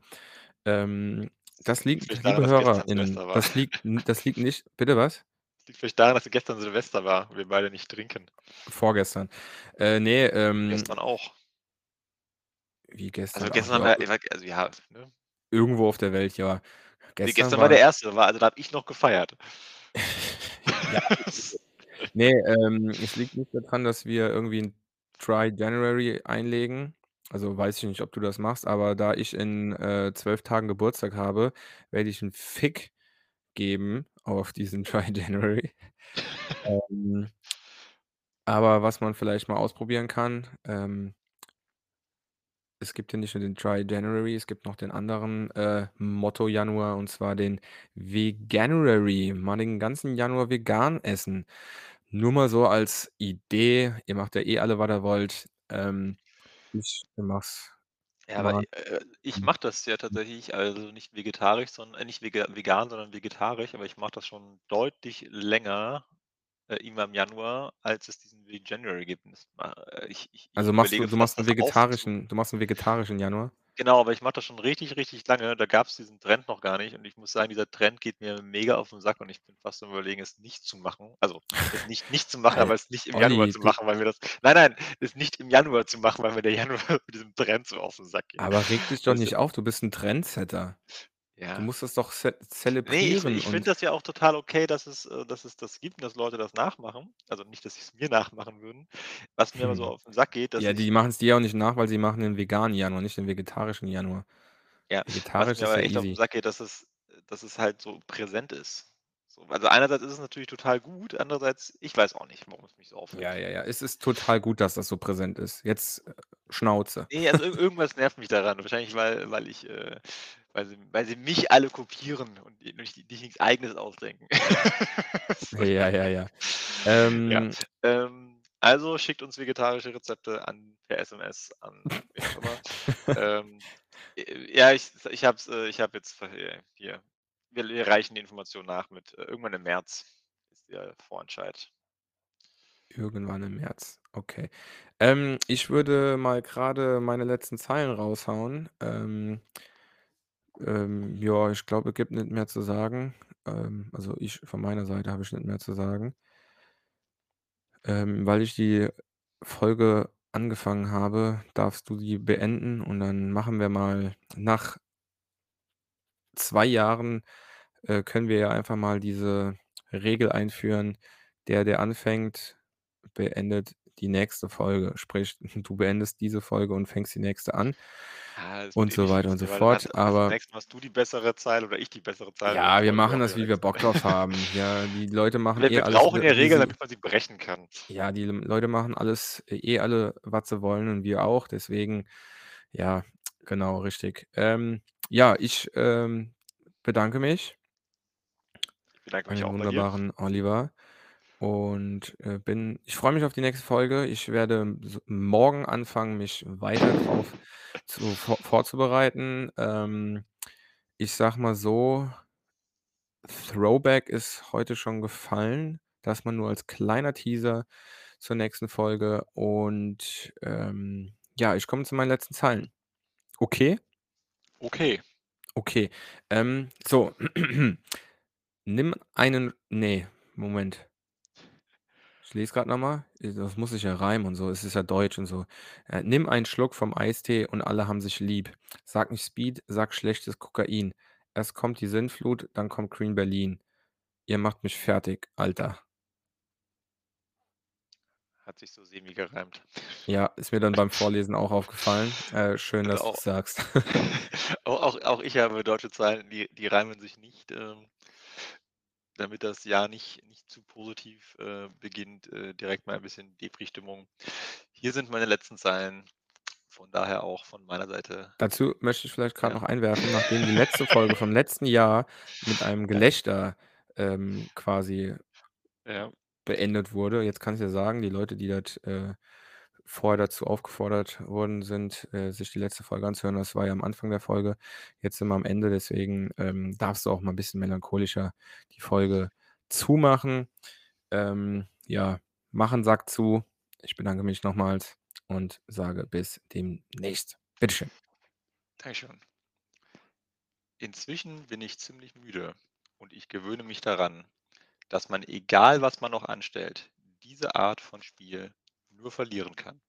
Ähm, Das liegt liebe HörerInnen, war. das liegt das liegt nicht bitte was? Liegt vielleicht daran, dass gestern Silvester war und wir beide nicht trinken. Vorgestern. Äh, ne, ähm Gestern auch. Wie Also, gestern? Ach gestern haben ja, wir äh also, ja, ne? irgendwo auf der Welt, ja. Gestern gestern war der war 1. war also, da habe ich noch gefeiert. Ja, ne, ähm, es liegt nicht daran, dass wir irgendwie 'n Dry January einlegen. Also, weiß ich nicht, ob du das machst, aber da ich in, äh, 12 Tagen Geburtstag habe, werde ich 'n Fick geben auf diesen Dry January. Ähm aber was man vielleicht mal ausprobieren kann, ähm es gibt ja nicht nur den Dry January, es gibt noch den anderen, äh, Motto Januar, und zwar den Veganuary. Mal den ganzen Januar vegan essen. Nur mal so als Idee. Ihr macht ja eh alle, was ihr wollt. Ähm, ich mache es Ja, aber, äh, ich mache das ja tatsächlich, also, nicht vegetarisch, sondern äh, nicht vega vegan, sondern vegetarisch, aber ich mache das schon deutlich länger, äh, immer im Januar, als es diesen Veganuary gibt. Und das ma äh, ich ich Also, ich machst du überlege du fast, machst 'n das aufzu vegetarischen du machst 'n vegetarischen Januar? Genau, aber ich mache das schon richtig, richtig lange. Da gab's diesen Trend noch gar nicht und ich muss sagen, dieser Trend geht mir mega auf 'n Sack und ich bin fast am Überlegen, es nicht zu machen. Also, es nicht nicht zu machen, Ey, aber es nicht im Januar zu machen, weil mir das nein, nein, es nicht im Januar zu machen, weil mir der Januar mit diesem Trend so auf 'n Sack geht. Aber reg dich doch nicht auf, du bist 'n Trendsetter. Du Ja. musst das doch ze Ne, ich zelebrieren ich finde und das ja auch total okay, dass es äh, dass es das gibt und dass Leute das nachmachen. Also, nicht, dass sie's mir nachmachen würden. Was mir aber so Hm. auf 'n Sack geht, dass Ja, ich die machen's dir auch nicht nach, weil sie machen den veganen Januar, nicht den vegetarischen Januar. Ja, was Vegetarisch mir ist ja aber echt auf 'n easy. Sack geht, dass es dass es halt so präsent ist. So, also, einerseits ist es natürlich total gut, andererseits ich weiß auch nicht, warum es mich so Ja, aufregt. ja, ja. Es ist total gut, dass das so präsent ist. Jetzt, äh, Schnauze. Ne, also, ir irgendwas nervt mich daran. Wahrscheinlich, weil weil ich, äh weil sie weil sie mich alle kopieren und nicht nix Eigenes ausdenken. Ja, ja, ja. Ja, Ähm ähm, also, schickt uns vegetarische Rezepte an per SMS an. Ähm, äh, ja, ich ich habe äh, ich habe jetzt äh, hier wir wir reichen die Information nach mit äh, irgendwann im März ist der Vorentscheid. Irgendwann im März, okay. Ähm, ich würde mal grade meine letzten Zeilen raushauen. Ähm ähm, ja, ich glaube, es gibt nicht mehr zu sagen. Ähm, also, ich von meiner Seite habe ich nicht mehr zu sagen. Ähm, weil ich die Folge angefangen habe, darfst du die beenden und dann machen wir mal nach 2 Jahren, äh, können wir ja einfach mal diese Regel einführen: Der, der anfängt, beendet die nächste Folge. Sprich, du beendest diese Folge und fängst die nächste an Ah, das wird und so weiter und so fort. hast Aber nächstes Mal hast du die bessere Zahl oder ich die bessere Zahl, die Ja, wir machen das, wie wir. Bock drauf haben. Ja, die Leute machen Wir eh wir alles, brauchen w ja Regeln, damit man sie brechen kann. Ja, die Leute machen alles eh alle, was sie wollen und wir auch. Deswegen ja, genau, richtig. Ähm, ja, ich, ähm, bedanke mich Ich bedanke mich auch wunderbaren Oliver und, äh, bin ich freue mich auf die nächste Folge. Ich werde morgen anfangen, mich weiter drauf zu vor vorzubereiten. Ähm, ich sage mal so Throwback ist heute schon gefallen. Das mal nur als kleiner Teaser zur nächsten Folge und, ähm, ja, ich komme zu meinen letzten Zeilen. Okay? Okay. Okay. Ähm, so. Nimm einen ne, Moment. Ich lese grad noch mal. Äh, das muss sich ja reimen und so. Es ist ja Deutsch und so. Äh: „Nimm einen Schluck vom Eistee und alle haben sich lieb. Sag nicht Speed, sag schlechtes Kokain. Erst kommt die Sinnflut, dann kommt Green Berlin. Ihr macht mich fertig, Alter.“ Hat sich so semi gereimt. Ja, ist mir dann beim Vorlesen auch aufgefallen. Äh, schön, Also, dass au du's sagst. auch auch auch ich habe deutsche Zahlen, die die reimen sich nicht, ähm damit das Jahr nicht nicht zu positiv, äh, beginnt, äh, direkt mal 'n bisschen Depri-Stimmung. Hier sind meine letzten Zeilen Von daher auch von meiner Seite Dazu möchte ich vielleicht grad ja. noch einwerfen, nachdem die letzte Folge vom letzten Jahr mit einem. Gelächter, ähm, quasi Ja. beendet wurde. Jetzt kannst du ja sagen, die Leute, die das, äh, vorher dazu aufgefordert worden sind, äh, sich die letzte Folge anzuhören, das war ja am Anfang der Folge. Jetzt sind wir am Ende, deswegen, ähm, darfst du auch mal 'n bisschen melancholischer die Folge zumachen. Ähm, ja, mach 'n Sack zu. Ich bedanke mich nochmals und sage bis demnächst. Bitte schön. Dankeschön. Inzwischen bin ich ziemlich müde und ich gewöhne mich daran, dass man, egal was man noch anstellt, diese Art von Spiel nur verlieren kann.